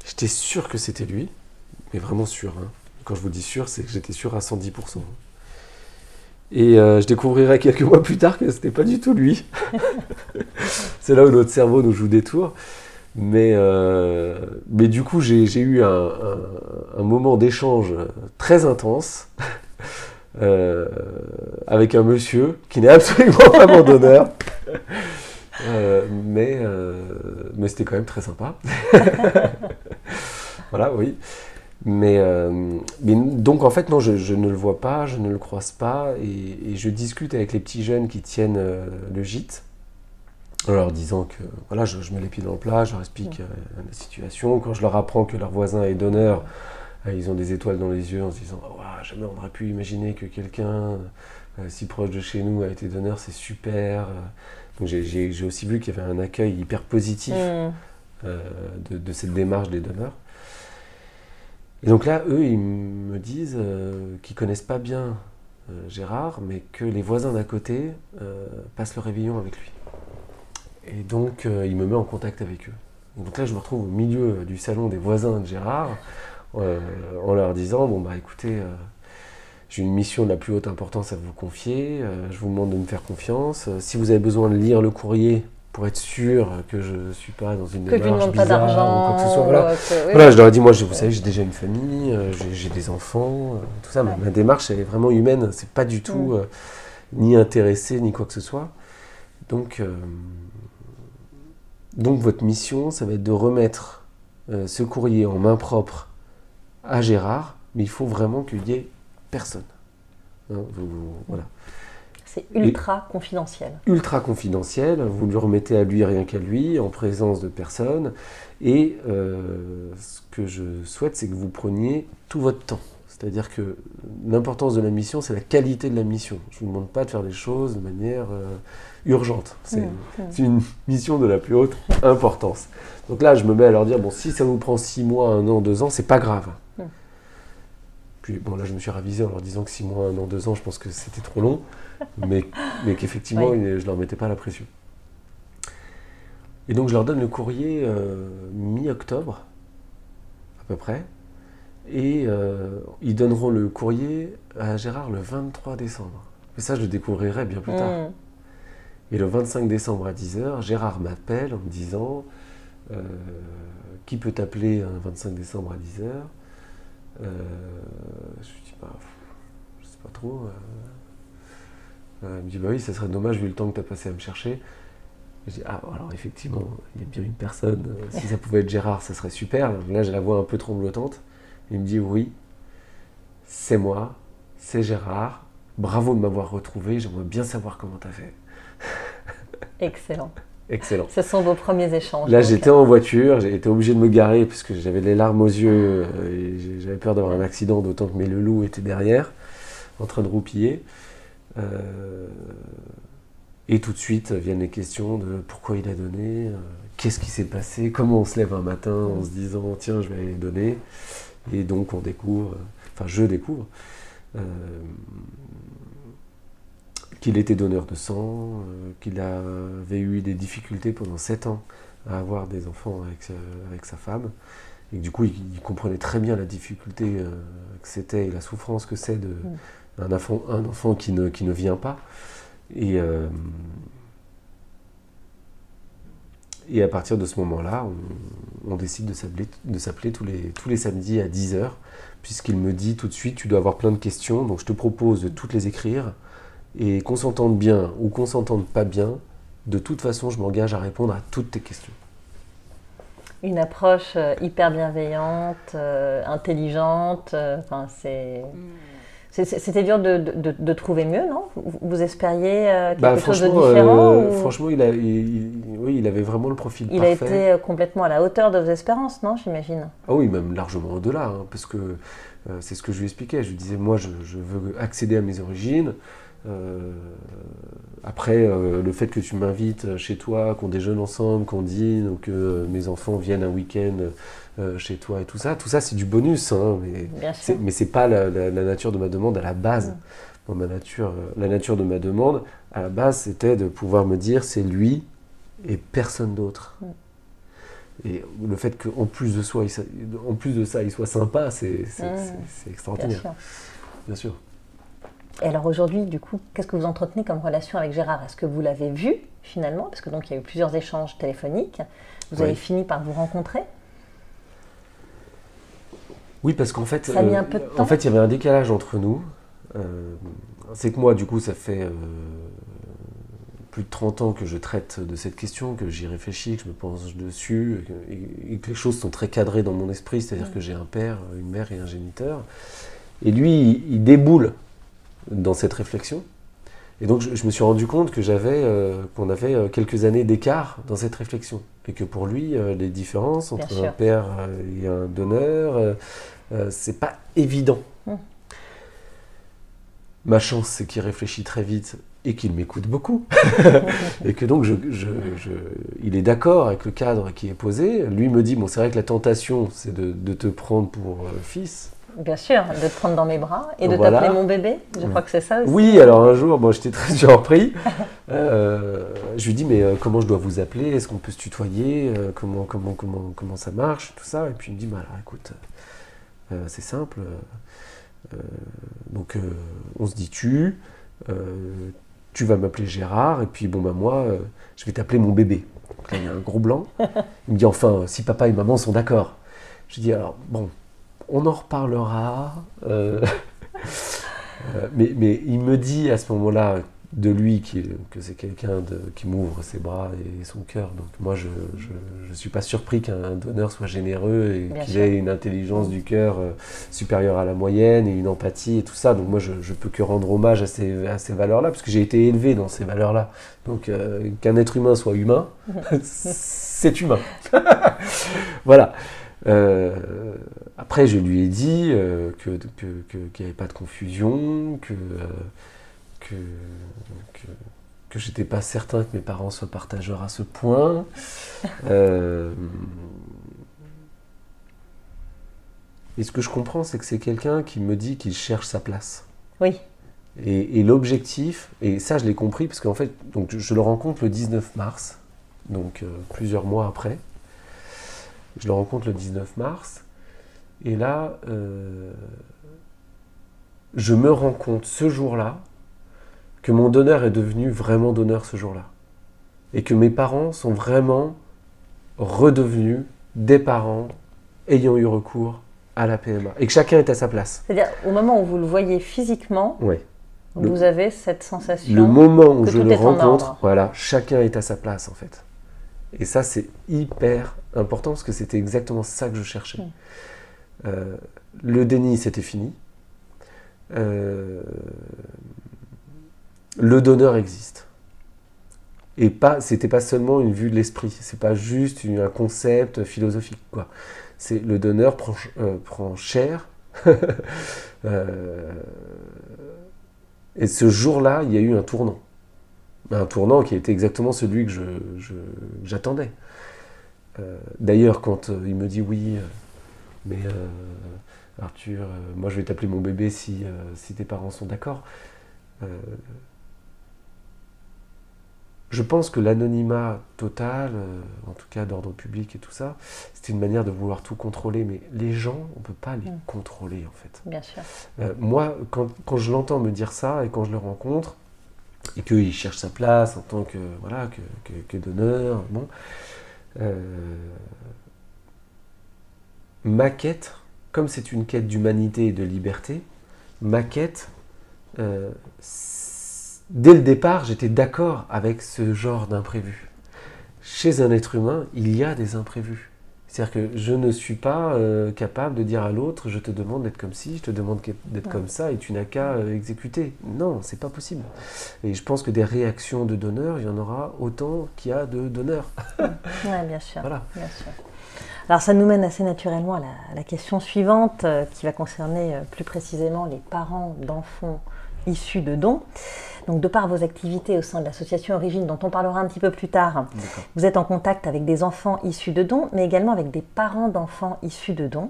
J'étais sûr que c'était lui, mais vraiment sûr. Hein. Quand je vous dis sûr, c'est que j'étais sûr à 110%. Et euh, je découvrirai quelques mois plus tard que ce n'était pas du tout lui. c'est là où notre cerveau nous joue des tours. Mais, euh, mais du coup, j'ai eu un, moment d'échange très intense euh, avec un monsieur qui n'est absolument pas mon donneur. mais mais c'était quand même très sympa. voilà, oui. Euh, mais, donc en fait non, je, ne le vois pas, je ne le croise pas, et, je discute avec les petits jeunes qui tiennent euh, le gîte, en leur disant que voilà, je, mets les pieds dans le plat, je leur explique euh, la situation. Quand je leur apprends que leur voisin est donneur, ils ont des étoiles dans les yeux en se disant oh, jamais on aurait pu imaginer que quelqu'un si proche de chez nous a été donneur, c'est super. Donc j'ai aussi vu qu'il y avait un accueil hyper positif mmh. de cette démarche des donneurs. Et donc là, eux, ils me disent euh, qu'ils connaissent pas bien euh, Gérard, mais que les voisins d'à côté euh, passent le réveillon avec lui. Et donc, il me met en contact avec eux. donc là, je me retrouve au milieu du salon des voisins de Gérard, en leur disant, bon, bah écoutez, j'ai une mission de la plus haute importance à vous confier, je vous demande de me faire confiance. si vous avez besoin de lire le courrier, pour être sûr que je ne suis pas dans une
que
démarche
je pas d'argent.
ou quoi que ce soit. Voilà.
que- oui.
Voilà, je leur ai dit, moi, je- vous savez, j'ai déjà une famille, euh, j'ai- des enfants, euh, tout ça. Ma, ma démarche, elle est vraiment humaine. C'est pas du tout
Mm.
euh, ni intéressé, ni quoi que ce soit. Donc, euh, donc, votre mission, ça va être de remettre euh, ce courrier en main propre à Gérard, mais il faut vraiment qu'il y ait personne. Hein, vous- vous- voilà.
C'est ultra confidentiel.
ultra confidentiel, vous lui remettez à lui rien qu'à lui, en présence de personne, et euh, ce que je souhaite, c'est que vous preniez tout votre temps. C'est-à-dire que l'importance de la mission, c'est la qualité de la mission. Je ne vous demande pas de faire les choses de manière euh, urgente. C'est une mission de la plus haute importance. Donc là, je me mets à leur dire, bon, si ça vous prend six mois, un an, deux ans, c'est pas grave. Puis bon, là, je me suis ravisé en leur disant que six mois, un an, deux ans, je pense que c'était trop long, mais, mais qu'effectivement,
Oui.
je leur mettais pas la pression. Et donc, je leur donne le courrier euh, mi-octobre, à peu près, et euh, ils donneront le courrier à Gérard le 23 décembre. Et ça, je le découvrirai bien plus tard.
Mm.
Et le 25 décembre à 10h, Gérard m'appelle en me disant euh, Qui peut t'appeler un 25 décembre à 10h Je lui dis bah, Je sais pas trop. euh. Euh, il me dit Bah oui, ça serait dommage vu le temps que tu as passé à me chercher. Je dis Ah, alors effectivement, il y a bien une personne. euh, si ça pouvait être Gérard, ça serait super. Là, j'ai la voix un peu tremblotante. Il me dit Oui, c'est moi, c'est Gérard. Bravo de m'avoir retrouvé. J'aimerais bien savoir comment tu as fait.
Excellent.
Excellent.
Ce sont vos premiers échanges.
Là, j'étais en voiture, j'ai été obligé de me garer puisque j'avais les larmes aux yeux euh, et j'avais peur d'avoir un accident, d'autant que mes loulous étaient derrière, en train de roupiller. Euh, et tout de suite viennent les questions de pourquoi il a donné, euh, qu'est-ce qui s'est passé, comment on se lève un matin en se disant tiens, je vais aller donner. Et donc, on découvre, euh, enfin, je découvre. euh, qu'il était donneur de sang, euh, qu'il avait eu des difficultés pendant 7 ans à avoir des enfants avec, euh, avec sa femme, et que du coup il, il comprenait très bien la difficulté euh, que c'était et la souffrance que c'est de un enfant, un enfant qui, ne, qui ne vient pas. Et, euh, et à partir de ce moment-là, on, on décide de s'appeler, de s'appeler tous, les, tous les samedis à 10h, puisqu'il me dit tout de suite, tu dois avoir plein de questions, donc je te propose de toutes les écrire, et qu'on s'entende bien ou qu'on s'entende pas bien, de toute façon, je m'engage à répondre à toutes tes questions.
Une approche euh, hyper bienveillante, euh, intelligente. euh, Enfin, c'est. c'est- C'était dur de, de- de trouver mieux, non? Vous, espériez euh, quelque
Bah,
chose de différent
euh,
ou
franchement il, a, il- il- oui, il avait vraiment le profil
Il a
parfait.
été euh, complètement à la hauteur de vos espérances, non J'imagine?
Ah oui, même largement au-delà, hein, parce que euh, c'est ce que je lui expliquais. Je lui disais, moi, je, je veux accéder à mes origines. Euh, après, euh, le fait que tu m'invites chez toi, qu'on déjeune ensemble, qu'on dîne, ou que euh, mes enfants viennent un week-end chez toi et tout ça, tout ça, c'est du bonus. hein, mais c'est- pas la, la- la nature de ma demande à la base. Dans ma nature, la nature de ma demande, à la base, c'était de pouvoir me dire, c'est lui et personne d'autre.
Mm.
Et le fait qu'en plus de soi, il sa- en plus de ça, il soit sympa, c'est
Mm. Bien
extraordinaire.
sûr.
Bien sûr.
Et alors aujourd'hui, du coup, qu'est-ce que vous entretenez comme relation avec Gérard? Est-ce que vous l'avez vu finalement? Parce que donc il y a eu plusieurs échanges téléphoniques. Vous
Oui.
avez fini par vous rencontrer?
Oui, parce qu'en fait,
Ça a mis un peu de temps?
en fait, il y avait un décalage entre nous. Euh, c'est que moi, du coup, ça fait euh, plus de 30 ans que je traite de cette question, que j'y réfléchis, que je me pense dessus, et que, et- et que les choses sont très cadrées dans mon esprit, c'est-à-dire que j'ai un père, une mère et un géniteur. Et lui, il, il déboule dans cette réflexion. Et donc, je, je me suis rendu compte que j'avais, euh, qu'on avait euh, quelques années d'écart dans cette réflexion. Et que pour lui, euh, les différences entre un père et un donneur, c'est pas évident.
Mm.
Ma chance, c'est qu'il réfléchit très vite et qu'il m'écoute beaucoup. et que donc, je, je- je- il est d'accord avec le cadre qui est posé. Lui me dit, bon, c'est vrai que la tentation, c'est de, de te prendre pour fils.
Bien sûr, de te prendre dans mes bras et de
Voilà.
t'appeler mon bébé. Je crois que c'est ça aussi.
Oui, alors un jour, bon, j'étais très surpris. Euh, je lui dis, mais euh, comment je dois vous appeler? Est-ce qu'on peut se tutoyer? Euh, comment, comment, comment, comment ça marche? Tout ça. Et puis il me dit, bah, alors écoute, c'est simple. Donc on se dit tu. Tu vas m'appeler Gérard, et puis bon, bah moi, je vais t'appeler mon bébé. Donc là, il y a un gros blanc. Il me dit, enfin, si papa et maman sont d'accord. Je dis, alors, bon, on en reparlera. euh, euh, mais, mais il me dit à ce moment-là de lui qui- que c'est quelqu'un qui m'ouvre ses bras et son cœur. Donc moi, je ne suis pas surpris qu'un donneur soit généreux et qu'il ait une intelligence du cœur euh, supérieure à la moyenne et une empathie et tout ça. Donc moi, je ne peux que rendre hommage à ces, à ces valeurs-là, parce que j'ai été élevé dans ces valeurs-là. Donc euh, qu'un être humain soit humain, c'est humain. voilà. Euh, après, je lui ai dit euh, que, que, que- qu'il n'y avait pas de confusion, que, euh, que, que, que j'étais pas certain que mes parents soient partageurs à ce point. Euh, et ce que je comprends, c'est que c'est quelqu'un qui me dit qu'il cherche sa place.
Oui,
Et, et l'objectif, et ça je l'ai compris, parce qu'en fait, donc, je, je le rencontre le 19 mars, donc euh, plusieurs mois après. Je le rencontre le 19 mars, et là, euh, je me rends compte ce jour-là que mon donneur est devenu vraiment donneur ce jour-là. Et que mes parents sont vraiment redevenus des parents ayant eu recours à la PMA. Et que chacun est à sa place.
c'est-à-dire au moment où vous le voyez physiquement.
Le-
vous avez cette sensation.
Le moment où
que
je le rencontre, voilà, chacun est à sa place en fait. Et ça, c'est hyper important parce que c'était exactement ça que je cherchais.
Mm.
Euh, le déni, c'était fini. Euh, le donneur existe. Et pas, c'était pas seulement une vue de l'esprit, c'est pas juste un concept philosophique, quoi. C'est le donneur prend, euh, prend chair. Euh, et ce jour-là, il y a eu un tournant. Un tournant qui était exactement celui que j'attendais. D'ailleurs, quand il me dit oui, mais euh, Arthur, euh, moi je vais t'appeler mon bébé si, euh, si tes parents sont d'accord. Je pense que l'anonymat total, en tout cas d'ordre public et tout ça, c'était une manière de vouloir tout contrôler. Mais les gens, on ne peut pas les
Mm.
contrôler en fait.
Bien sûr.
Moi, quand, quand je l'entends me dire ça et quand je le rencontre, et qu'il cherche sa place en tant que, voilà, que, que- que donneur, bon, euh, ma quête, comme c'est une quête d'humanité et de liberté, ma quête, euh, dès le départ, j'étais d'accord avec ce genre d'imprévu. Chez un être humain, il y a des imprévus. C'est-à-dire que je ne suis pas euh, capable de dire à l'autre, je te demande d'être comme ci, je te demande d'être
Ouais.
comme ça, et tu n'as qu'à euh, exécuter. Non, c'est pas possible. Et je pense que des réactions de donneurs, il y en aura autant qu'il y a de donneurs.
Oui, bien sûr.
Voilà.
Bien sûr. Alors ça nous mène assez naturellement à la, question suivante euh, qui va concerner euh, plus précisément les parents d'enfants issus de dons. Donc de par vos activités au sein de l'association Origine dont on parlera un petit peu plus tard, vous êtes en contact avec des enfants issus de dons, mais également avec des parents d'enfants issus de dons.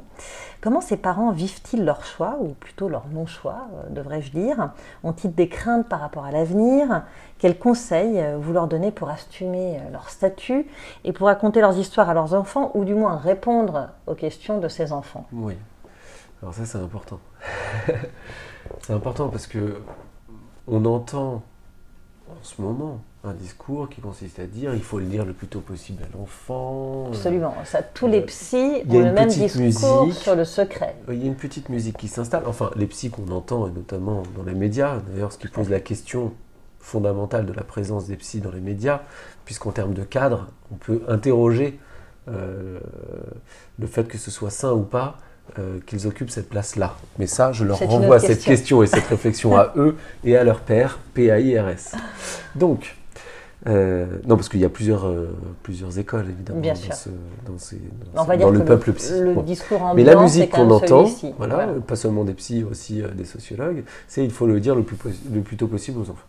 Comment ces parents vivent-ils leur choix, ou plutôt leur non-choix, euh, devrais-je dire? Ont-ils des craintes par rapport à l'avenir? Quels conseils euh, vous leur donnez pour assumer euh, leur statut et pour raconter leurs histoires à leurs enfants, ou du moins répondre aux questions de ces enfants?
Oui. Alors ça, c'est important. c'est important parce que on entend en ce moment un discours qui consiste à dire il faut le dire le plus tôt possible à l'enfant.
Absolument. Ça, tous les
euh,
psys ont le
une
même
petite
discours
musique.
sur le secret.
Euh, Il y a une petite musique qui s'installe. Enfin, les psys qu'on entend, et notamment dans les médias, d'ailleurs, ce qui pose la question fondamentale de la présence des psys dans les médias, puisqu'en termes de cadre, on peut interroger euh, le fait que ce soit sain ou pas euh, qu'ils occupent cette place-là. Mais ça, je leur renvoie cette
question.
et cette réflexion à eux et à leur père, PAIRS. Donc, euh, non, parce qu'il y a plusieurs, euh, plusieurs écoles, évidemment,
Bien
dans,
sûr.
ce- dans, ces- dans ce- le peuple psy.
le
Bon.
discours ambiant,
Mais la musique qu'on entend, voilà,
Voilà.
pas seulement des psys, aussi euh, des sociologues, c'est il faut le dire le plus, le plus tôt possible aux enfants.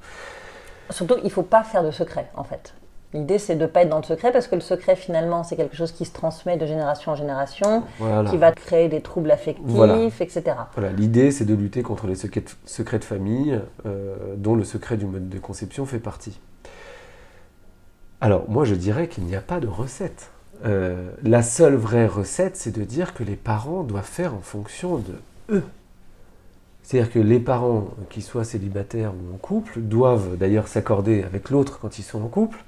Surtout, il ne faut pas faire de secret, en fait. L'idée, c'est de ne pas être dans le secret, parce que le secret, finalement, c'est quelque chose qui se transmet de génération en génération,
Voilà.
qui va créer des troubles affectifs,
Voilà.
etc.
Voilà, l'idée c'est de lutter contre les secrets de, famille, euh, dont le secret du mode de conception fait partie. Alors, moi je dirais qu'il n'y a pas de recette. Euh, la seule vraie recette, c'est de dire que les parents doivent faire en fonction de eux. C'est-à-dire que les parents, qu'ils soient célibataires ou en couple, doivent d'ailleurs s'accorder avec l'autre quand ils sont en couple,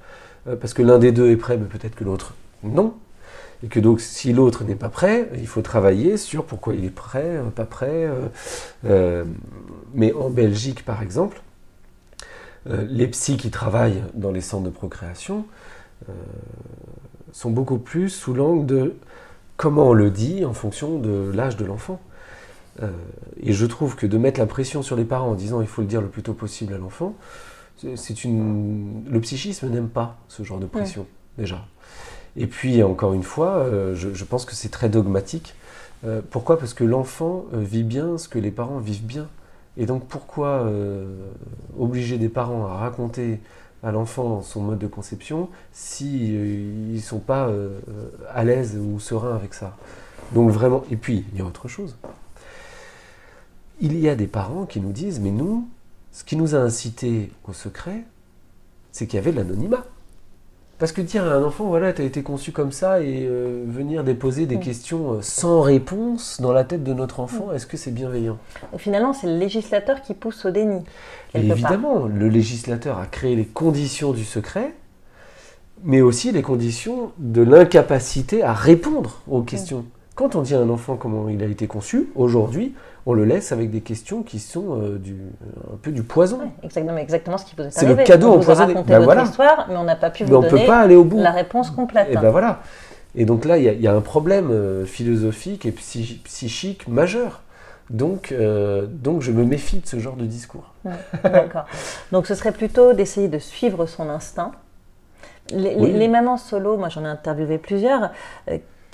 parce que l'un des deux est prêt, mais peut-être que l'autre non. Et que donc, si l'autre n'est pas prêt, il faut travailler sur pourquoi il est prêt, euh, pas prêt. Euh, mais en Belgique, par exemple, les psys qui travaillent dans les centres de procréation sont beaucoup plus sous l'angle de comment on le dit en fonction de l'âge de l'enfant. et je trouve que de mettre la pression sur les parents en disant il faut le dire le plus tôt possible à l'enfant, c'est une. Le psychisme n'aime pas ce genre de pression, déjà. Et puis, encore une fois, euh, je, pense que c'est très dogmatique. Euh, pourquoi? Parce que l'enfant euh, vit bien ce que les parents vivent bien. Et donc, pourquoi obliger des parents à raconter à l'enfant son mode de conception si ils ne sont pas à l'aise ou sereins avec ça? Donc, vraiment. Et puis, il y a autre chose. Il y a des parents qui nous disent Mais nous, ce qui nous a incité au secret, c'est qu'il y avait de l'anonymat. Parce que dire à un enfant, voilà, tu as été conçu comme ça, et euh, venir déposer des mm. questions euh, sans réponse dans la tête de notre enfant, mm. est-ce que c'est bienveillant?
Finalement, c'est le législateur qui pousse au déni.
évidemment, le législateur a créé les conditions du secret, mais aussi les conditions de l'incapacité à répondre aux questions. Mm. Quand on dit à un enfant comment il a été conçu, aujourd'hui, on le laisse avec des questions qui sont euh, du, un peu du poison.
exactement, exactement ce qui vous est,
C'est le cadeau empoisonné.
Vous ben votre histoire, mais on n'a pas pu vous
on
donner
peut pas aller au bout.
la réponse complète.
Et ben voilà. Et donc là, il y, a un problème euh, philosophique et psychique majeur. Donc, euh, donc je me méfie de ce genre de discours.
D'accord. Donc ce serait plutôt d'essayer de suivre son instinct. Les, les mamans solo, moi j'en ai interviewé plusieurs,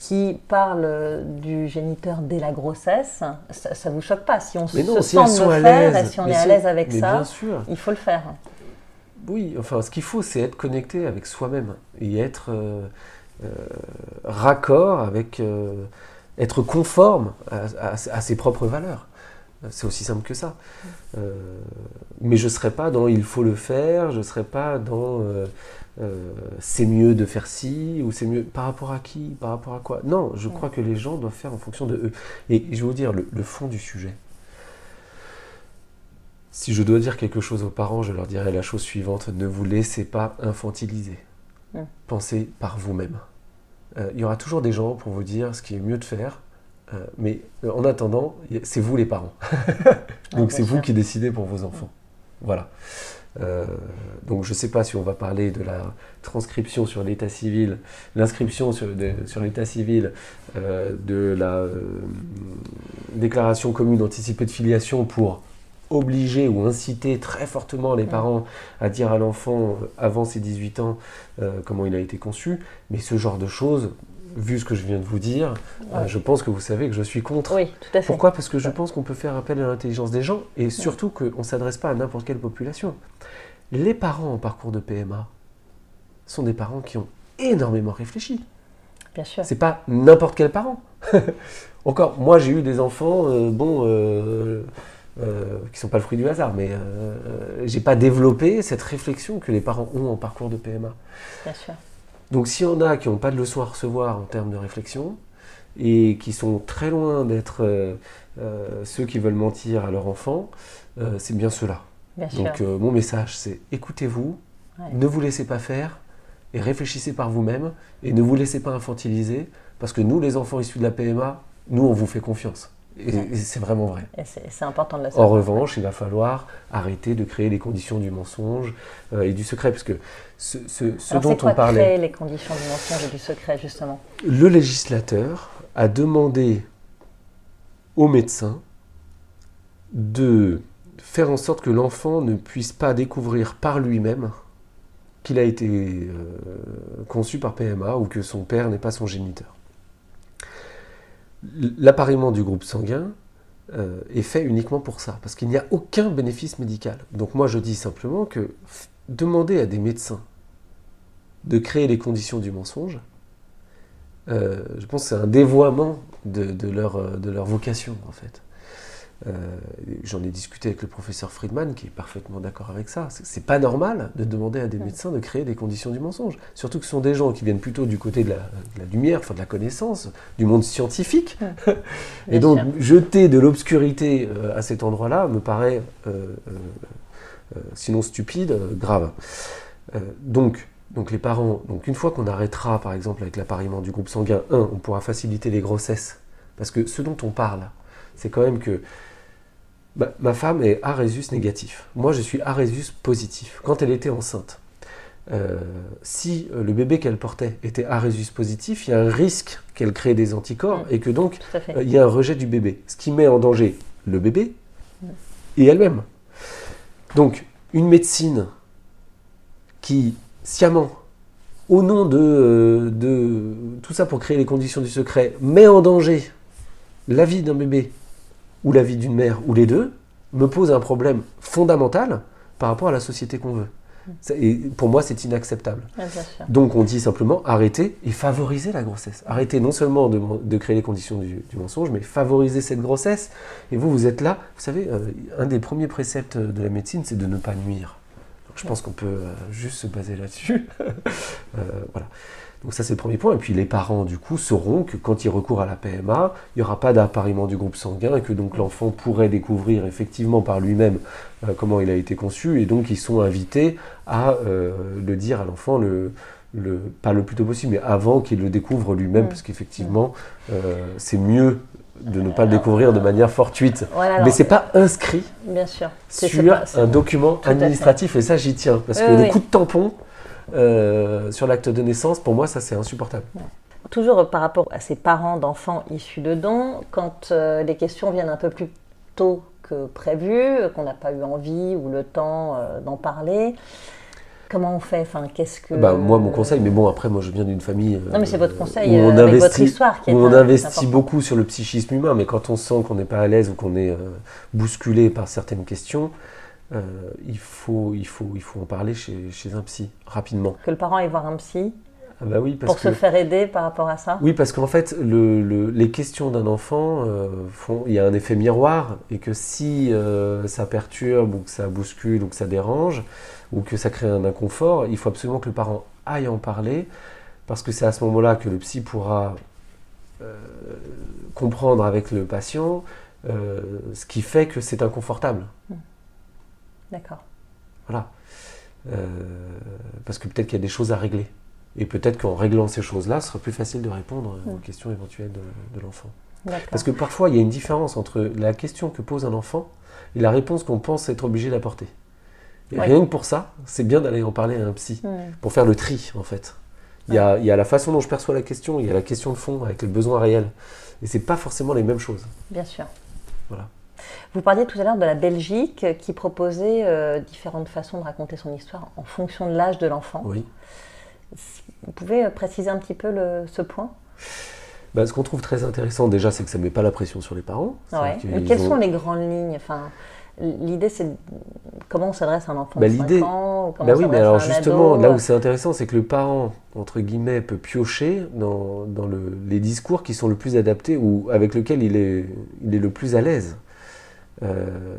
qui parle du géniteur dès la grossesse, ça, ne vous choque pas Si on se sent de le faire et si on est à l'aise avec ça, il faut le faire.
Oui, enfin, ce qu'il faut, c'est être connecté avec soi-même et être euh, euh, raccord avec, euh, être conforme à, ses propres valeurs. C'est aussi simple que ça. mais je ne serai pas dans il faut le faire, je ne serai pas dans euh, c'est mieux de faire ci ou c'est mieux par rapport à qui, par rapport à quoi? Non, je crois que les gens doivent faire en fonction de eux. Et je vais vous dire le, fond du sujet. Si je dois dire quelque chose aux parents, je leur dirais la chose suivante ne vous laissez pas infantiliser. Pensez par vous-même. Euh, il y aura toujours des gens pour vous dire ce qui est mieux de faire, euh, mais en attendant, c'est vous les parents. Donc c'est vous qui décidez pour vos enfants. Voilà. Euh, donc je ne sais pas si on va parler de la transcription sur l'état civil, l'inscription sur, l'état civil euh, de la euh, déclaration commune anticipée de filiation pour obliger ou inciter très fortement les parents à dire à l'enfant avant ses 18 ans comment il a été conçu. Mais ce genre de choses, vu ce que je viens de vous dire, je pense que vous savez que je suis contre.
Oui, tout à fait.
Pourquoi? Parce que je pense qu'on peut faire appel à l'intelligence des gens et surtout qu'on ne s'adresse pas à n'importe quelle population. Les parents en parcours de PMA sont des parents qui ont énormément réfléchi.
Bien sûr.
C'est pas n'importe quel parent. Encore, moi j'ai eu des enfants, euh, bon, euh, euh, qui sont pas le fruit du hasard, mais j'ai pas développé cette réflexion que les parents ont en parcours de PMA.
Bien sûr.
Donc s'il y en a qui n'ont pas de leçons à recevoir en termes de réflexion et qui sont très loin d'être ceux qui veulent mentir à leur enfant, c'est bien ceux-là. Donc euh, mon message, c'est écoutez-vous, ne vous laissez pas faire et réfléchissez par vous-même et ne vous laissez pas infantiliser parce que nous, les enfants issus de la PMA, nous, on vous fait confiance. Et, c'est vraiment vrai.
C'est important de la savoir.
En revanche, il va falloir arrêter de créer les conditions du mensonge euh, et du secret, parce que ce, ce, dont
quoi
on parlait.
Créer les conditions du mensonge et du secret, justement?
Le législateur a demandé aux médecins de faire en sorte que l'enfant ne puisse pas découvrir par lui-même qu'il a été euh, conçu par PMA ou que son père n'est pas son géniteur. L'appariement du groupe sanguin euh, est fait uniquement pour ça, parce qu'il n'y a aucun bénéfice médical. Donc moi je dis simplement que demander à des médecins de créer les conditions du mensonge, euh, je pense que c'est un dévoiement de, leur, de leur vocation en fait. Euh, j'en ai discuté avec le professeur Friedman qui est parfaitement d'accord avec ça. C'est pas normal de demander à des médecins de créer des conditions du mensonge. Surtout que ce sont des gens qui viennent plutôt du côté de la, lumière, enfin de la connaissance, du monde scientifique. Et donc jeter de l'obscurité euh, à cet endroit-là me paraît, euh, sinon stupide, grave. donc, donc les parents, donc une fois qu'on arrêtera par exemple avec l'appariement du groupe sanguin, un, on pourra faciliter les grossesses. Parce que ce dont on parle, c'est quand même que bah, ma femme est arésus négatif. Moi, je suis arésus positif. Quand elle était enceinte, euh, si euh, le bébé qu'elle portait était arésus positif, il y a un risque qu'elle crée des anticorps mm. et que donc euh, il y a un rejet du bébé, ce qui met en danger le bébé mm. et elle-même. Donc, une médecine qui, sciemment, au nom de, de tout ça pour créer les conditions du secret, met en danger la vie d'un bébé ou la vie d'une mère, ou les deux, me pose un problème fondamental par rapport à la société qu'on veut. Et pour moi, c'est inacceptable. Donc on dit simplement arrêter et favoriser la grossesse. Arrêter non seulement de, créer les conditions du, mensonge, mais favoriser cette grossesse. Et vous, vous êtes là. Vous savez, euh, un des premiers préceptes de la médecine, c'est de ne pas nuire. je pense qu'on peut euh, juste se baser là-dessus. Euh, voilà. Donc ça c'est le premier point. Et puis les parents du coup sauront que quand ils recourent à la PMA, il n'y aura pas d'appariement du groupe sanguin et que donc l'enfant pourrait découvrir effectivement par lui-même euh, comment il a été conçu et donc ils sont invités à euh, le dire à l'enfant le, le, pas le plus tôt possible, mais avant qu'il le découvre lui-même, mm. parce qu'effectivement euh, c'est mieux de ne pas le découvrir de manière fortuite. Mais c'est pas inscrit
bien sûr.
sur un document administratif et ça j'y tiens parce que le coup de tampon euh, sur l'acte de naissance, pour moi, ça c'est insupportable.
Toujours par rapport à ces parents d'enfants issus de dons, quand euh, les questions viennent un peu plus tôt que prévu, qu'on n'a pas eu envie ou le temps euh, d'en parler, comment on fait? Enfin, qu'est-ce que...
Bah, moi, mon conseil, mais bon, après, moi, je viens d'une famille...
non, mais c'est votre conseil où on avec votre histoire qui
Où on investit beaucoup sur le psychisme humain, mais quand on sent qu'on n'est pas à l'aise ou qu'on est bousculé par certaines questions, euh, il, faut, il, faut, il faut en parler chez, chez un psy, rapidement.
Que le parent aille voir un psy
ah bah oui, parce
pour se faire aider par rapport à ça?
Oui, parce qu'en fait, le, les questions d'un enfant, euh, font, il y a un effet miroir, et que si euh, ça perturbe, ou que ça bouscule, ou que ça dérange, ou que ça crée un inconfort, il faut absolument que le parent aille en parler, parce que c'est à ce moment-là que le psy pourra comprendre avec le patient ce qui fait que c'est inconfortable. Mmh.
D'accord.
Voilà. Euh, parce que peut-être qu'il y a des choses à régler. Et peut-être qu'en réglant ces choses-là, ce sera plus facile de répondre aux questions éventuelles de, l'enfant. Parce que parfois, il y a une différence entre la question que pose un enfant et la réponse qu'on pense être obligé d'apporter. Et rien que pour ça, c'est bien d'aller en parler à un psy, pour faire le tri, en fait. Il y, a, il y, a, la façon dont je perçois la question, il y a la question de fond avec le besoin réel. Et c'est pas forcément les mêmes choses.
Bien sûr.
Voilà.
Vous parliez tout à l'heure de la Belgique qui proposait euh, différentes façons de raconter son histoire en fonction de l'âge de l'enfant.
Oui.
Vous pouvez euh, préciser un petit peu ce point?
Bah, Ce qu'on trouve très intéressant déjà, c'est que ça ne met pas la pression sur les parents.
Mais quelles sont les grandes lignes? Enfin, L'idée, c'est comment on s'adresse à un enfant bah, de 5 ans
bah oui, mais alors justement, là où c'est intéressant, c'est que le parent, entre guillemets, peut piocher dans, dans le, les discours qui sont le plus adaptés ou avec lesquels il est, il est le plus à l'aise. Euh,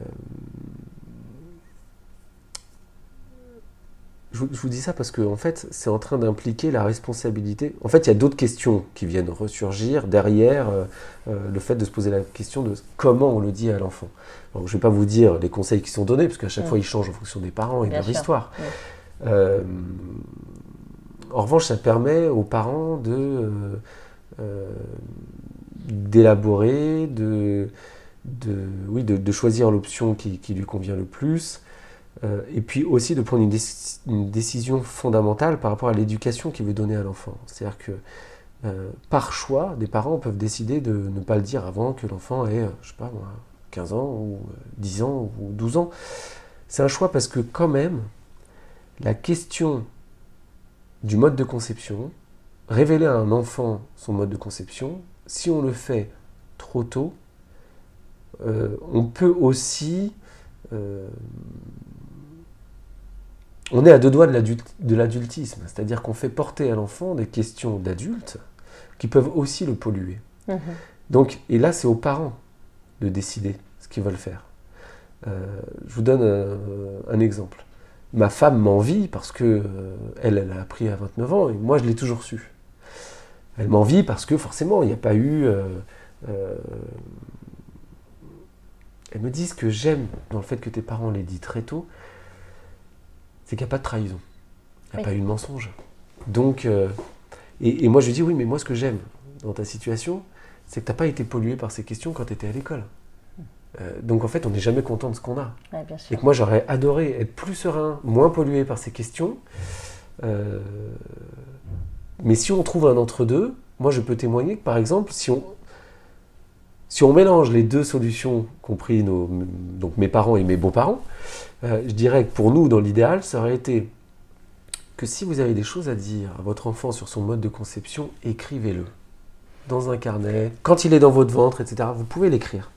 je, vous dis ça parce que en fait, c'est en train d'impliquer la responsabilité. En fait, il y a d'autres questions qui viennent ressurgir derrière euh, euh, le fait de se poser la question de comment on le dit à l'enfant. je ne vais pas vous dire les conseils qui sont donnés, parce qu'à chaque mm. fois, ils changent en fonction des parents et de leur histoire. en revanche, ça permet aux parents de d'élaborer, de, de, oui, de, choisir l'option qui, lui convient le plus, euh, et puis aussi de prendre une, décision fondamentale par rapport à l'éducation qu'il veut donner à l'enfant. C'est-à-dire que euh, par choix, des parents peuvent décider de ne pas le dire avant que l'enfant ait, je sais pas 15 ans ou 10 ans ou 12 ans. C'est un choix parce que quand même, la question du mode de conception, révéler à un enfant son mode de conception, si on le fait trop tôt, euh, on peut aussi... Euh, on est à deux doigts de l'adultisme, c'est-à-dire qu'on fait porter à l'enfant des questions d'adultes qui peuvent aussi le polluer. Mhm. Donc, et là, c'est aux parents de décider ce qu'ils veulent faire. je vous donne un exemple. Ma femme m'envie parce que elle, elle a appris à 29 ans et moi je l'ai toujours su. Elle m'envie parce que forcément il n'y a pas eu elles me disent que j'aime dans le fait que tes parents l'aient dit très tôt, c'est qu'il n'y a pas de trahison. Il n'y a pas eu de mensonge. Donc, euh, et, moi je lui dis, oui, mais moi ce que j'aime dans ta situation, c'est que tu n'as pas été pollué par ces questions quand tu étais à l'école. Euh, donc en fait, on n'est jamais content de ce qu'on a. et que moi j'aurais adoré être plus serein, moins pollué par ces questions. Euh, mais si on trouve un entre-deux, moi je peux témoigner que par exemple, si on, si on mélange les deux solutions, compris mes parents et mes beaux-parents, euh, je dirais que pour nous, dans l'idéal, ça aurait été que si vous avez des choses à dire à votre enfant sur son mode de conception, écrivez-le dans un carnet, quand il est dans votre ventre, etc. Vous pouvez l'écrire.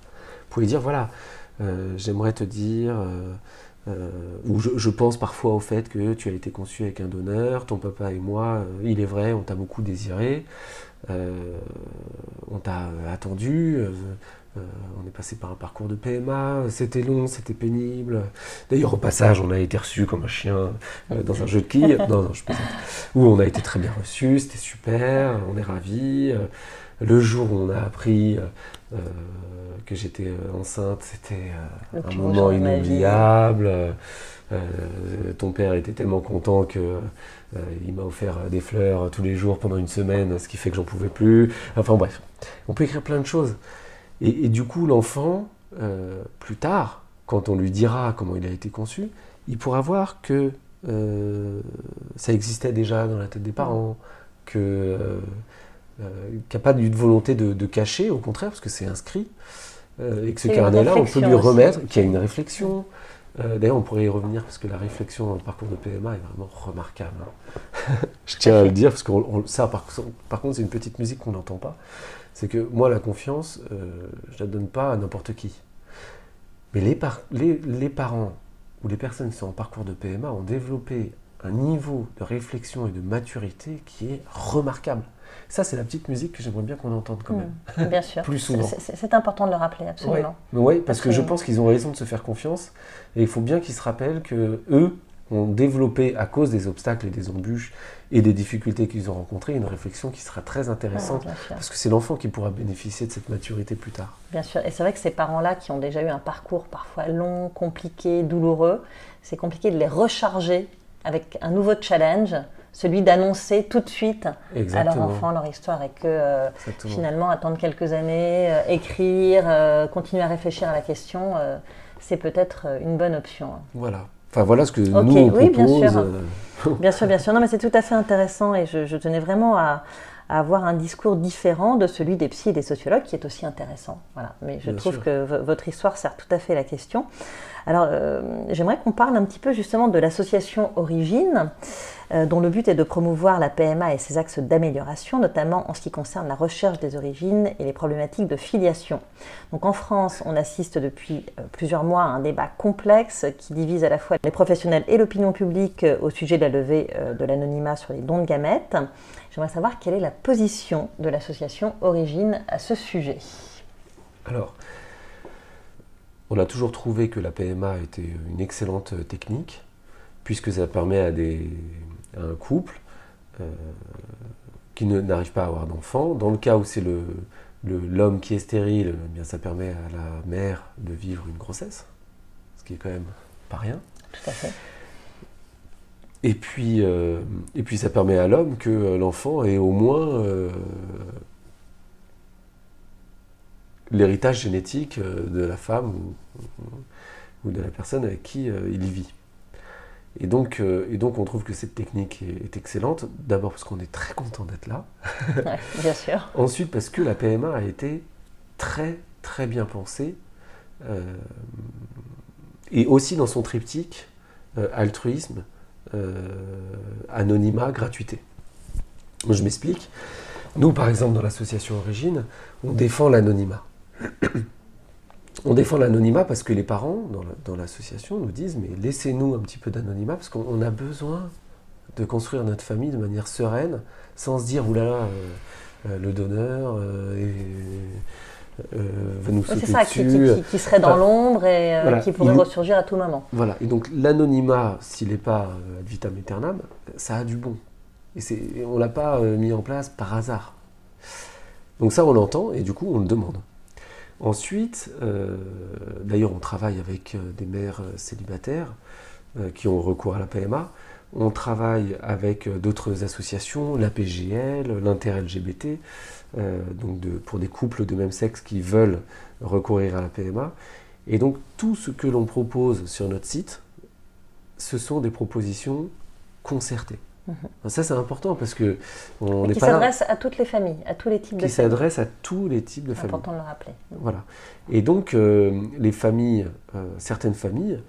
Vous pouvez dire, voilà, euh, j'aimerais te dire, euh, ou je, pense parfois au fait que tu as été conçu avec un donneur, ton papa et moi, il est vrai, on t'a beaucoup désiré. Euh, on t'a attendu, euh, euh, on est passé par un parcours de PMA, c'était long, c'était pénible. D'ailleurs, au passage, on a été reçu comme un chien dans un jeu de quilles. non, non, je Où on a été très bien reçu, c'était super, on est ravis. Le jour où on a appris que j'étais enceinte, c'était un moment inoubliable. ton père était tellement content que il m'a offert des fleurs tous les jours pendant une semaine, ce qui fait que j'en pouvais plus. Enfin bref, on peut écrire plein de choses. Et, du coup, l'enfant, euh, plus tard, quand on lui dira comment il a été conçu, il pourra voir que euh, ça existait déjà dans la tête des parents, qu'il n'y a pas eu de volonté de, cacher, au contraire, parce que c'est inscrit, et que ce carnet-là, on peut lui remettre, qu'il y a une réflexion, euh, d'ailleurs, on pourrait y revenir parce que la réflexion dans le parcours de PMA est vraiment remarquable. Je tiens à le dire parce que ça, par, contre, c'est une petite musique qu'on n'entend pas. C'est que moi, la confiance, euh, je ne la donne pas à n'importe qui. Mais les, parents ou les personnes qui sont en parcours de PMA ont développé un niveau de réflexion et de maturité qui est remarquable. Ça, c'est la petite musique que j'aimerais bien qu'on entende quand même.
Hmm. bien sûr.
Plus souvent.
C'est important de le rappeler, absolument.
Oui, parce que je pense qu'ils ont raison de se faire confiance. Et il faut bien qu'ils se rappellent que eux ont développé, à cause des obstacles et des embûches et des difficultés qu'ils ont rencontrées, une réflexion qui sera très intéressante. parce que c'est l'enfant qui pourra bénéficier de cette maturité plus tard.
Bien sûr. Et c'est vrai que ces parents-là qui ont déjà eu un parcours parfois long, compliqué, douloureux, c'est compliqué de les recharger avec un nouveau challenge celui d'annoncer tout de suite à leur enfant leur histoire et que euh, finalement attendre quelques années, euh, écrire, euh, continuer à réfléchir à la question, c'est peut-être une bonne option.
Voilà. Enfin voilà ce que nous on
oui, bien sûr. bien sûr, bien sûr. Non mais c'est tout à fait intéressant et je, tenais vraiment à, avoir un discours différent de celui des psys et des sociologues qui est aussi intéressant. Voilà. Mais je trouve que votre histoire sert tout à fait la question. Alors j'aimerais qu'on parle un petit peu justement de l'association Origine. Euh, dont le but est de promouvoir la PMA et ses axes d'amélioration, notamment en ce qui concerne la recherche des origines et les problématiques de filiation. Donc en France, on assiste depuis euh, plusieurs mois à un débat complexe qui divise à la fois les professionnels et l'opinion publique euh, au sujet de la levée de l'anonymat sur les dons de gamètes. J'aimerais savoir quelle est la position de l'association Origine à ce sujet.
Alors, on a toujours trouvé que la PMA était une excellente technique, puisque ça permet à des un couple euh, qui n'arrive pas à avoir d'enfant. Dans le cas où c'est le, l'homme qui est stérile, eh bien ça permet à la mère de vivre une grossesse, ce qui est quand même pas rien.
Tout à fait.
Et puis, euh, et puis ça permet à l'homme que euh, l'enfant ait au moins l'héritage génétique de la femme ou, de la personne avec qui il vit. Et donc, euh, et donc, on trouve que cette technique est, excellente. D'abord parce qu'on est très content d'être là.
bien sûr.
Ensuite parce que la PMA a été très, très bien pensée. Euh, et aussi dans son triptyque, euh, altruisme, anonymat, gratuité. Je m'explique. Nous, par exemple, dans l'association Origine, on défend l'anonymat. On défend l'anonymat parce que les parents, dans l'association, nous disent mais laissez-nous un petit peu d'anonymat parce qu'on a besoin de construire notre famille de manière sereine, sans se dire oulala, euh, euh, le donneur euh, va nous sauter
c'est ça,
dessus.
Qui, qui, serait dans l'ombre et qui pourrait ressurgir à tout moment.
Voilà, et donc l'anonymat, s'il n'est pas ad vitam aeternam, ça a du bon. Et on ne l'a pas mis en place par hasard. Donc ça, on l'entend et du coup, on le demande. Ensuite, d'ailleurs, on travaille avec des mères célibataires qui ont recours à la PMA. On travaille avec d'autres associations, la PGL, l'inter-LGBT, euh, pour des couples de même sexe qui veulent recourir à la PMA. Et donc tout ce que l'on propose sur notre site, ce sont des propositions concertées. Mhm. Ça c'est important parce que
on n'est pas s'adresse à toutes les familles, à tous les types de
familles. Qui s'adresse à tous les types de familles.
Important de le rappeler.
Voilà. Et donc euh, les familles, euh, certaines familles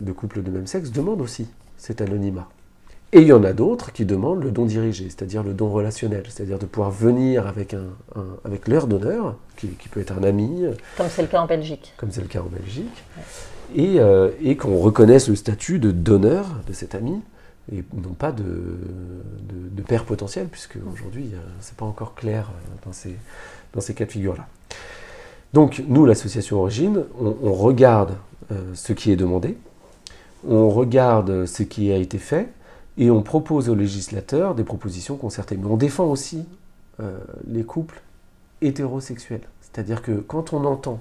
de couples de même sexe demandent aussi cet anonymat. Et il y en a d'autres qui demandent le don dirigé, c'est-à-dire le don relationnel, c'est-à-dire de pouvoir venir avec, un, avec leur donneur, qui, peut être un ami.
Comme c'est le cas en Belgique.
Comme c'est le cas en Belgique. Et, euh, et qu'on reconnaisse le statut de donneur de cet ami, et non pas de, de, père potentiel, puisque aujourd'hui, euh, ce n'est pas encore clair euh, dans ces, dans ces cas de figure-là. Donc, nous, l'association Origine, on, regarde ce qui est demandé, on regarde ce qui a été fait, et on propose aux législateurs des propositions concertées. Mais on défend aussi euh, les couples hétérosexuels. C'est-à-dire que quand on entend,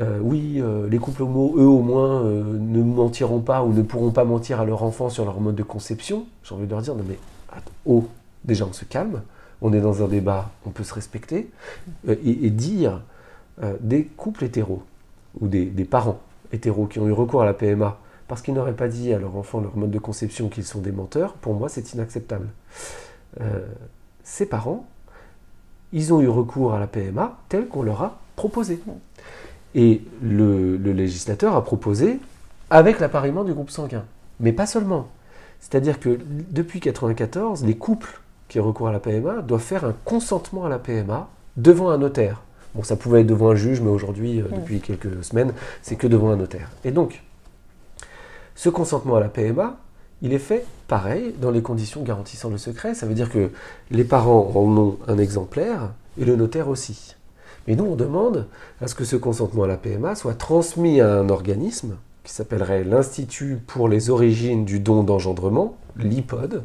euh, oui, euh, les couples homo, eux au moins, ne mentiront pas ou ne pourront pas mentir à leur enfant sur leur mode de conception, j'ai envie de leur dire, non mais, oh, déjà on se calme, on est dans un débat, on peut se respecter, et, dire des couples hétéros ou des, parents hétéros qui ont eu recours à la PMA parce qu'ils n'auraient pas dit à leur enfant, leur mode de conception, qu'ils sont des menteurs, pour moi c'est inacceptable. Euh, ces parents, ils ont eu recours à la PMA telle qu'on leur a proposé. Et le, législateur a proposé avec l'appariement du groupe sanguin. Mais pas seulement. C'est-à-dire que depuis 1994, les couples qui recourent à la PMA doivent faire un consentement à la PMA devant un notaire. Bon, ça pouvait être devant un juge, mais aujourd'hui, euh, depuis quelques semaines, c'est que devant un notaire. Et donc, ce consentement à la PMA, il est fait pareil dans les conditions garantissant le secret. Ça veut dire que les parents en ont un exemplaire et le notaire aussi. Mais nous, on demande à ce que ce consentement à la PMA soit transmis à un organisme qui s'appellerait l'Institut pour les origines du don d'engendrement, l'IPOD,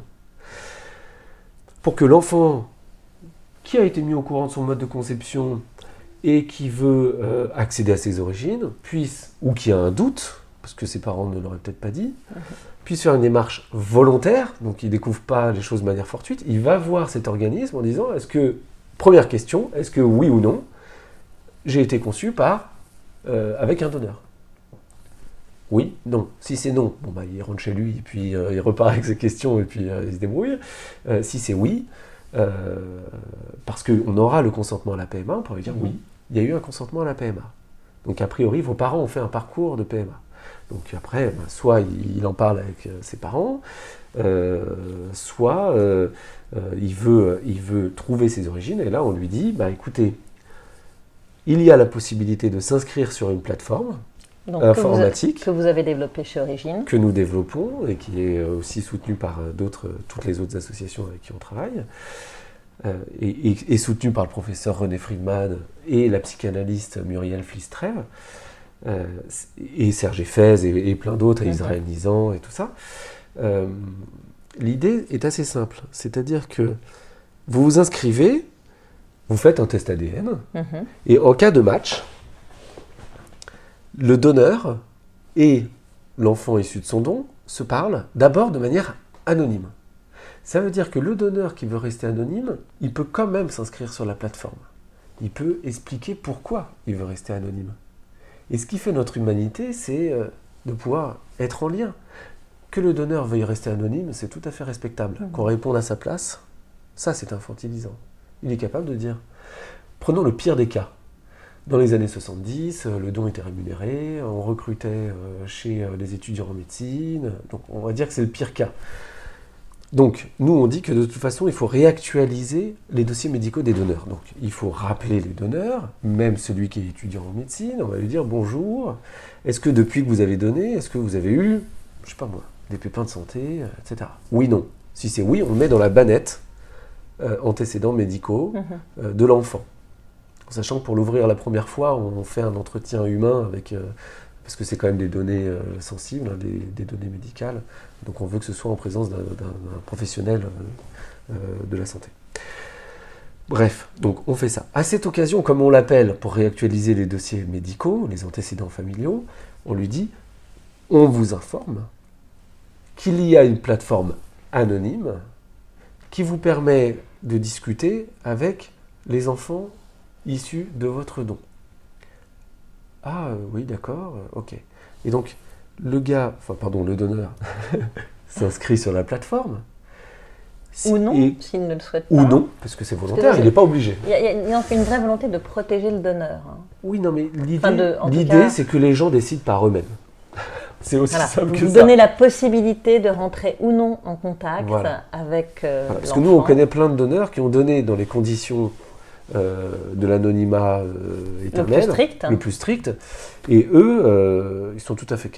pour que l'enfant qui a été mis au courant de son mode de conception et qui veut euh, accéder à ses origines puisse, ou qui a un doute, parce que ses parents ne l'auraient peut-être pas dit, puis faire une démarche volontaire, donc il ne découvre pas les choses de manière fortuite, il va voir cet organisme en disant, est-ce que, première question, est-ce que oui ou non, j'ai été conçu par, euh, avec un donneur oui, non. Si c'est non, bon bah, il rentre chez lui et puis euh, il repart avec ses questions et puis euh, il se débrouille. si c'est oui, parce qu'on aura le consentement à la PMA, on pourrait dire oui, il y a eu un consentement à la PMA. Donc a priori, vos parents ont fait un parcours de PMA. Donc après, bah, soit il, en parle avec ses parents, soit il, veut, il veut trouver ses origines, et là on lui dit, bah écoutez, il y a la possibilité de s'inscrire sur une plateforme informatique
que vous, avez, développée chez Origine,
que nous développons et qui est aussi soutenue par d'autres, toutes les autres associations avec qui on travaille. et, soutenue par le professeur René Friedman et la psychanalyste Muriel Flistrel. Euh, et Serge Fez et, plein d'autres, et Israël Nizan et tout ça. Euh, l'idée est assez simple, c'est-à-dire que vous vous inscrivez, vous faites un test ADN, mhm. et en cas de match, le donneur et l'enfant issu de son don se parlent d'abord de manière anonyme. Ça veut dire que le donneur qui veut rester anonyme, il peut quand même s'inscrire sur la plateforme. Il peut expliquer pourquoi il veut rester anonyme. Et ce qui fait notre humanité, c'est euh, de pouvoir être en lien. Que le donneur veuille rester anonyme, c'est tout à fait respectable. Mmh. Qu'on réponde à sa place, ça c'est infantilisant. Il est capable de dire. Prenons le pire des cas. Dans les années 70, euh, le don était rémunéré, on recrutait euh, chez les étudiants en médecine, donc on va dire que c'est le pire cas. Donc, nous, on dit que de toute façon, il faut réactualiser les dossiers médicaux des donneurs. Donc, il faut rappeler les donneurs, même celui qui est étudiant en médecine, on va lui dire bonjour, est-ce que depuis que vous avez donné, est-ce que vous avez eu, je sais pas moi, des pépins de santé, euh, etc. Oui, non. Si c'est oui, on met dans la bannette euh, antécédents médicaux mhm. euh, de l'enfant. En sachant que pour l'ouvrir la première fois, on fait un entretien humain avec, euh, parce que c'est quand même des données sensibles, hein, des, des données médicales. Donc on veut que ce soit en présence d'un professionnel de la santé. Bref, donc on fait ça. À cette occasion, comme on l'appelle pour réactualiser les dossiers médicaux, les antécédents familiaux, on lui dit on vous informe qu'il y a une plateforme anonyme qui vous permet de discuter avec les enfants issus de votre don. Ah euh, oui, d'accord, euh, ok. Et donc, le gars, enfin pardon, le donneur s'inscrit sur la plateforme. Si-
Ou non, s'il ne le souhaite pas.
ou non, parce que c'est volontaire,
que-
il n'est pas obligé.
Il y a, il y une vraie volonté de protéger le donneur. hein.
Oui, non, mais l'idée,
Enfin,
c'est que les gens décident par eux-mêmes. C'est aussi
Voilà.
simple que
vous
ça.
donnez la possibilité de rentrer ou non en contact
Voilà.
avec euh,
Voilà, parce que nous, on connaît plein de donneurs qui ont donné dans les conditions euh, de l'anonymat euh,
le plus strict.
le plus strict, et eux, euh, ils sont tout à fait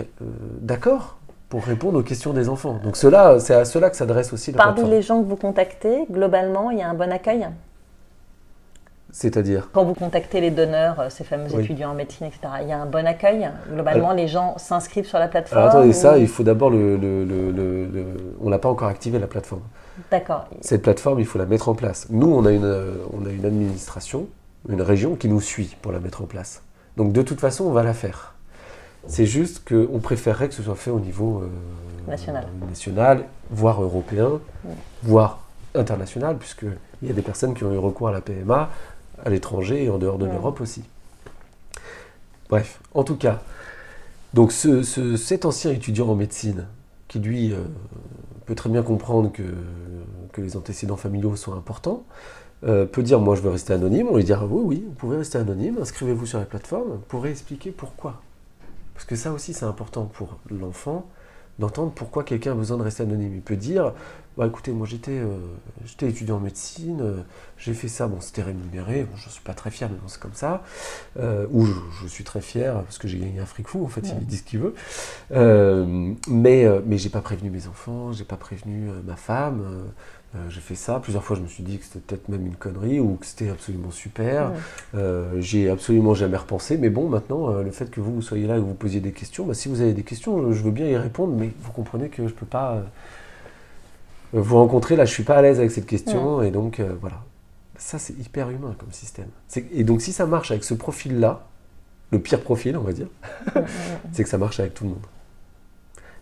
d'accord pour répondre aux questions des enfants. Donc cela, c'est à cela que s'adresse aussi la
Parmi
plateforme.
les gens que vous contactez, globalement, il y a un bon accueil?
C'est-à-dire
Quand vous contactez les donneurs, euh, ces fameux
Oui.
étudiants en médecine, etc., il y a un bon accueil. Globalement, les gens s'inscrivent sur la plateforme.
Alors attendez, ça, il faut d'abord le... le- le- le- le- On n'a pas encore activé la plateforme.
D'accord.
Cette plateforme, il faut la mettre en place. Nous, on a une, euh, on a une administration, une région qui nous suit pour la mettre en place. Donc de toute façon, on va la faire. C'est juste qu'on préférerait que ce soit fait au niveau euh,
National.
national, voire européen, voire international, puisqu'il y a des personnes qui ont eu recours à la PMA à l'étranger et en dehors de l'Europe aussi. Bref, en tout cas, donc ce- ce- cet ancien étudiant en médecine, qui lui euh, peut très bien comprendre que, que les antécédents familiaux sont importants, euh, peut dire moi je veux rester anonyme, on lui dira oui oui, vous pouvez rester anonyme, inscrivez-vous sur la plateforme, vous pourrez expliquer pourquoi. Parce que ça aussi c'est important pour l'enfant d'entendre pourquoi quelqu'un a besoin de rester anonyme. Il peut dire bah, écoutez, moi j'étais euh, j'étais étudiant en médecine, euh, j'ai fait ça, bon c'était rémunéré, bon, je ne suis pas très fier, mais bon c'est comme ça. Euh, ou je, je suis très fier parce que j'ai gagné un fric fou, en fait,
Ouais.
il dit ce qu'il veut. Mais mais j'ai pas prévenu mes enfants, j'ai pas prévenu ma femme. j'ai fait ça. Plusieurs fois, je me suis dit que c'était peut-être même une connerie ou que c'était absolument super. Euh, J'ai absolument jamais repensé. Mais bon, maintenant, le fait que vous, vous soyez là et que vous posiez des questions, bah, si vous avez des questions, je veux bien y répondre, mais vous comprenez que je peux pas vous rencontrer. Là, je suis pas à l'aise avec cette question. Et donc, euh, voilà. Ça, c'est hyper humain comme système. Et donc, si ça marche avec ce profil-là, le pire profil, on va dire, c'est que ça marche avec tout le monde.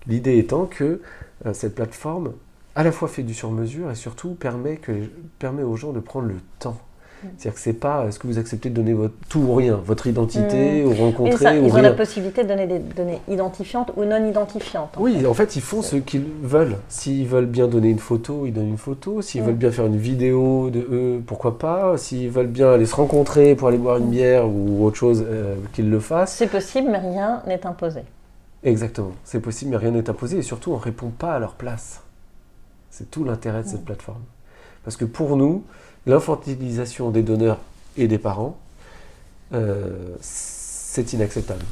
L'idée étant que euh, cette plateforme, à la fois fait du sur-mesure et surtout permet, que, permet aux gens de prendre le temps.
Mm.
C'est-à-dire que c'est pas est-ce que vous acceptez de donner votre, tout ou rien, votre identité, ou
Et
rencontrer
ça,
ou
ils ont
rien.
la possibilité de donner des données identifiantes ou non identifiantes. en
Oui,
fait.
en fait, ils font ce qu'ils veulent. S'ils veulent bien donner une photo, ils donnent une photo. S'ils
Mm.
veulent bien faire une vidéo de eux, pourquoi pas. S'ils veulent bien aller se rencontrer pour aller boire une bière ou autre chose, euh, qu'ils le fassent.
C'est possible, mais rien n'est imposé.
Exactement, c'est possible, mais rien n'est imposé et surtout on ne répond pas à leur place. C'est tout l'intérêt de cette plateforme. Parce que pour nous, l'infantilisation des donneurs et des parents, euh, c'est inacceptable.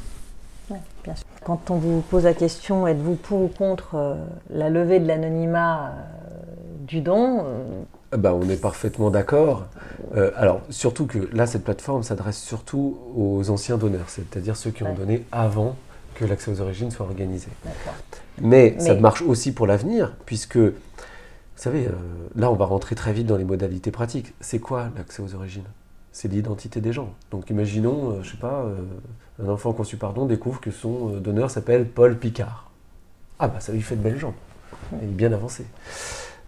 Ouais, bien sûr. Quand on vous pose la question, êtes-vous pour ou contre euh, la levée de l'anonymat euh, du don
bah, on est parfaitement d'accord. Euh, alors, surtout que là, cette plateforme s'adresse surtout aux anciens donneurs, c'est-à-dire ceux qui ont
Ouais.
donné avant que l'accès aux origines soit organisé. Mais, ça marche aussi pour l'avenir, puisque, vous savez, euh, là, on va rentrer très vite dans les modalités pratiques. C'est quoi l'accès aux origines? C'est l'identité des gens. Donc, imaginons, euh, je sais pas, euh, un enfant conçu par don découvre que son euh, donneur s'appelle Paul Picard. Ah, bah, ça lui fait de belles jambes. Il est bien avancé.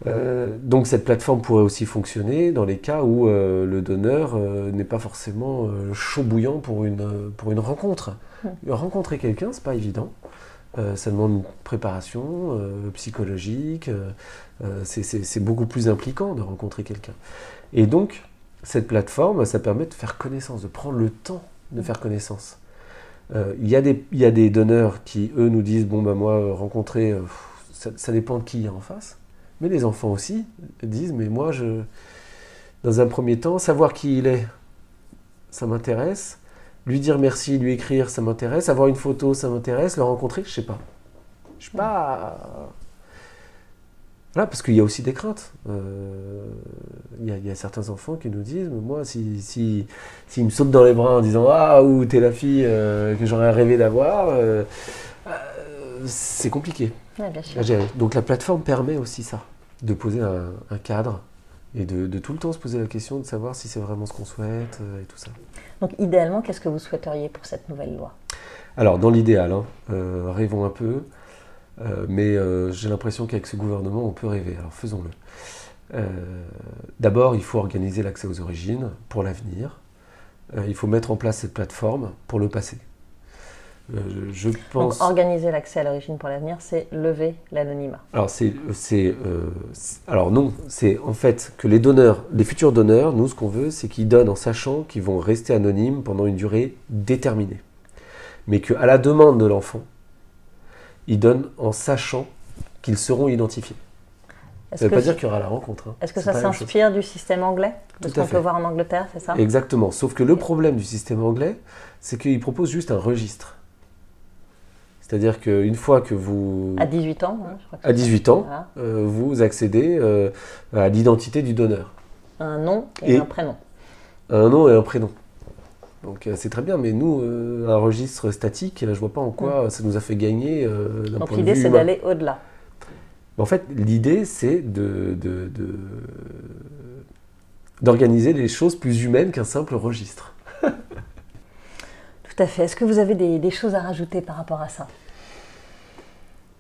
Euh, donc, cette plateforme pourrait aussi fonctionner dans les cas où euh, le donneur euh, n'est pas forcément chaud bouillant pour une, pour une rencontre. Rencontrer quelqu'un, c'est pas évident. Ça demande une préparation psychologique. c'est- beaucoup plus impliquant de rencontrer quelqu'un. Et donc, cette plateforme, ça permet de faire connaissance, de prendre le temps de faire connaissance. Il y, a des- il y a des donneurs qui, eux, nous disent Bon, ben moi, rencontrer, ça, ça dépend de qui il y a en face. Mais les enfants aussi disent Mais moi, je, dans un premier temps, savoir qui il est, ça m'intéresse. Lui dire merci, lui écrire, ça m'intéresse. Avoir une photo, ça m'intéresse. Le rencontrer, je sais pas. Je sais pas. voilà, parce qu'il y a aussi des craintes. Il y, a certains enfants qui nous disent, moi, si, si, si me sautent dans les bras en disant Ah, ou t'es la fille que j'aurais rêvé d'avoir, c'est compliqué Donc la plateforme permet aussi ça, de poser un, cadre et de, tout le temps se poser la question de savoir si c'est vraiment ce qu'on souhaite et tout ça.
Donc idéalement, qu'est-ce que vous souhaiteriez pour cette nouvelle loi?
Alors dans l'idéal, hein, rêvons un peu. Euh, mais euh, j'ai l'impression qu'avec ce gouvernement, on peut rêver. Alors faisons-le. Euh, d'abord, il faut organiser l'accès aux origines pour l'avenir. il faut mettre en place cette plateforme pour le passé.
Je pense... Donc, organiser l'accès à l'origine pour l'avenir, c'est lever l'anonymat.
Alors, c'est, alors non, c'est en fait que les donneurs, les futurs donneurs, nous, ce qu'on veut, c'est qu'ils donnent en sachant qu'ils vont rester anonymes pendant une durée déterminée. Mais qu'à la demande de l'enfant, ils donnent en sachant qu'ils seront identifiés. Ça ne veut pas dire qu'il y aura la rencontre. Hein.
Est-ce que ça s'inspire du système anglais? De ce qu'on peut voir en Angleterre, c'est ça?
Exactement. Sauf que le problème du système anglais, c'est qu'il propose juste un registre. C'est-à-dire qu'une fois que vous...
À 18 ans, hein,
je crois À 18 ans, euh, vous accédez euh, à l'identité du donneur.
Un nom et, et, un prénom.
Un nom et un prénom. Donc euh, c'est très bien, mais nous, euh, un registre statique, je vois pas en quoi mm. ça nous a fait gagner.
Donc l'idée, c'est d'aller au-delà.
En fait, l'idée, c'est de, d'organiser les choses plus humaines qu'un simple registre.
Tout à fait. Est-ce que vous avez des, choses à rajouter par rapport à ça?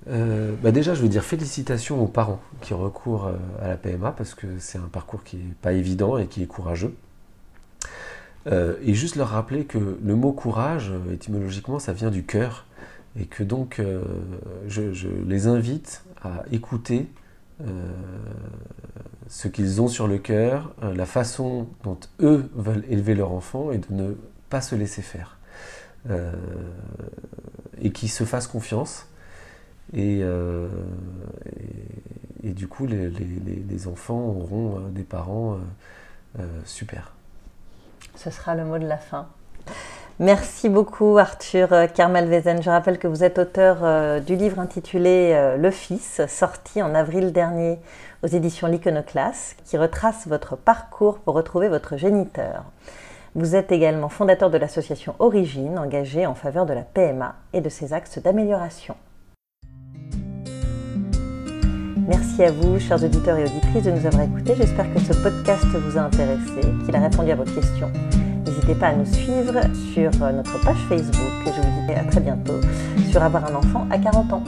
Bah déjà, je veux dire félicitations aux parents qui recourent à la PMA parce que c'est un parcours qui n'est pas évident et qui est courageux. Euh, et juste leur rappeler que le mot courage, euh, étymologiquement, ça vient du cœur, et que donc euh, je, les invite à écouter ce qu'ils ont sur le cœur, la façon dont eux veulent élever leur enfant, et de ne pas se laisser faire. Et qu'ils se fassent confiance. Et, et, du coup, les, enfants auront des parents super.
Ce sera le mot de la fin. Merci beaucoup Arthur Kermalvezen. Je rappelle que vous êtes auteur euh, du livre intitulé euh, Le Fils, sorti en avril dernier aux éditions L'Iconoclaste, qui retrace votre parcours pour retrouver votre géniteur. Vous êtes également fondateur de l'association Origine, engagée en faveur de la PMA et de ses axes d'amélioration. Merci à vous, chers auditeurs et auditrices, de nous avoir écoutés. J'espère que ce podcast vous a intéressé, qu'il a répondu à vos questions. N'hésitez pas à nous suivre sur notre page Facebook. Je vous dis à très bientôt sur Avoir un enfant à 40 ans.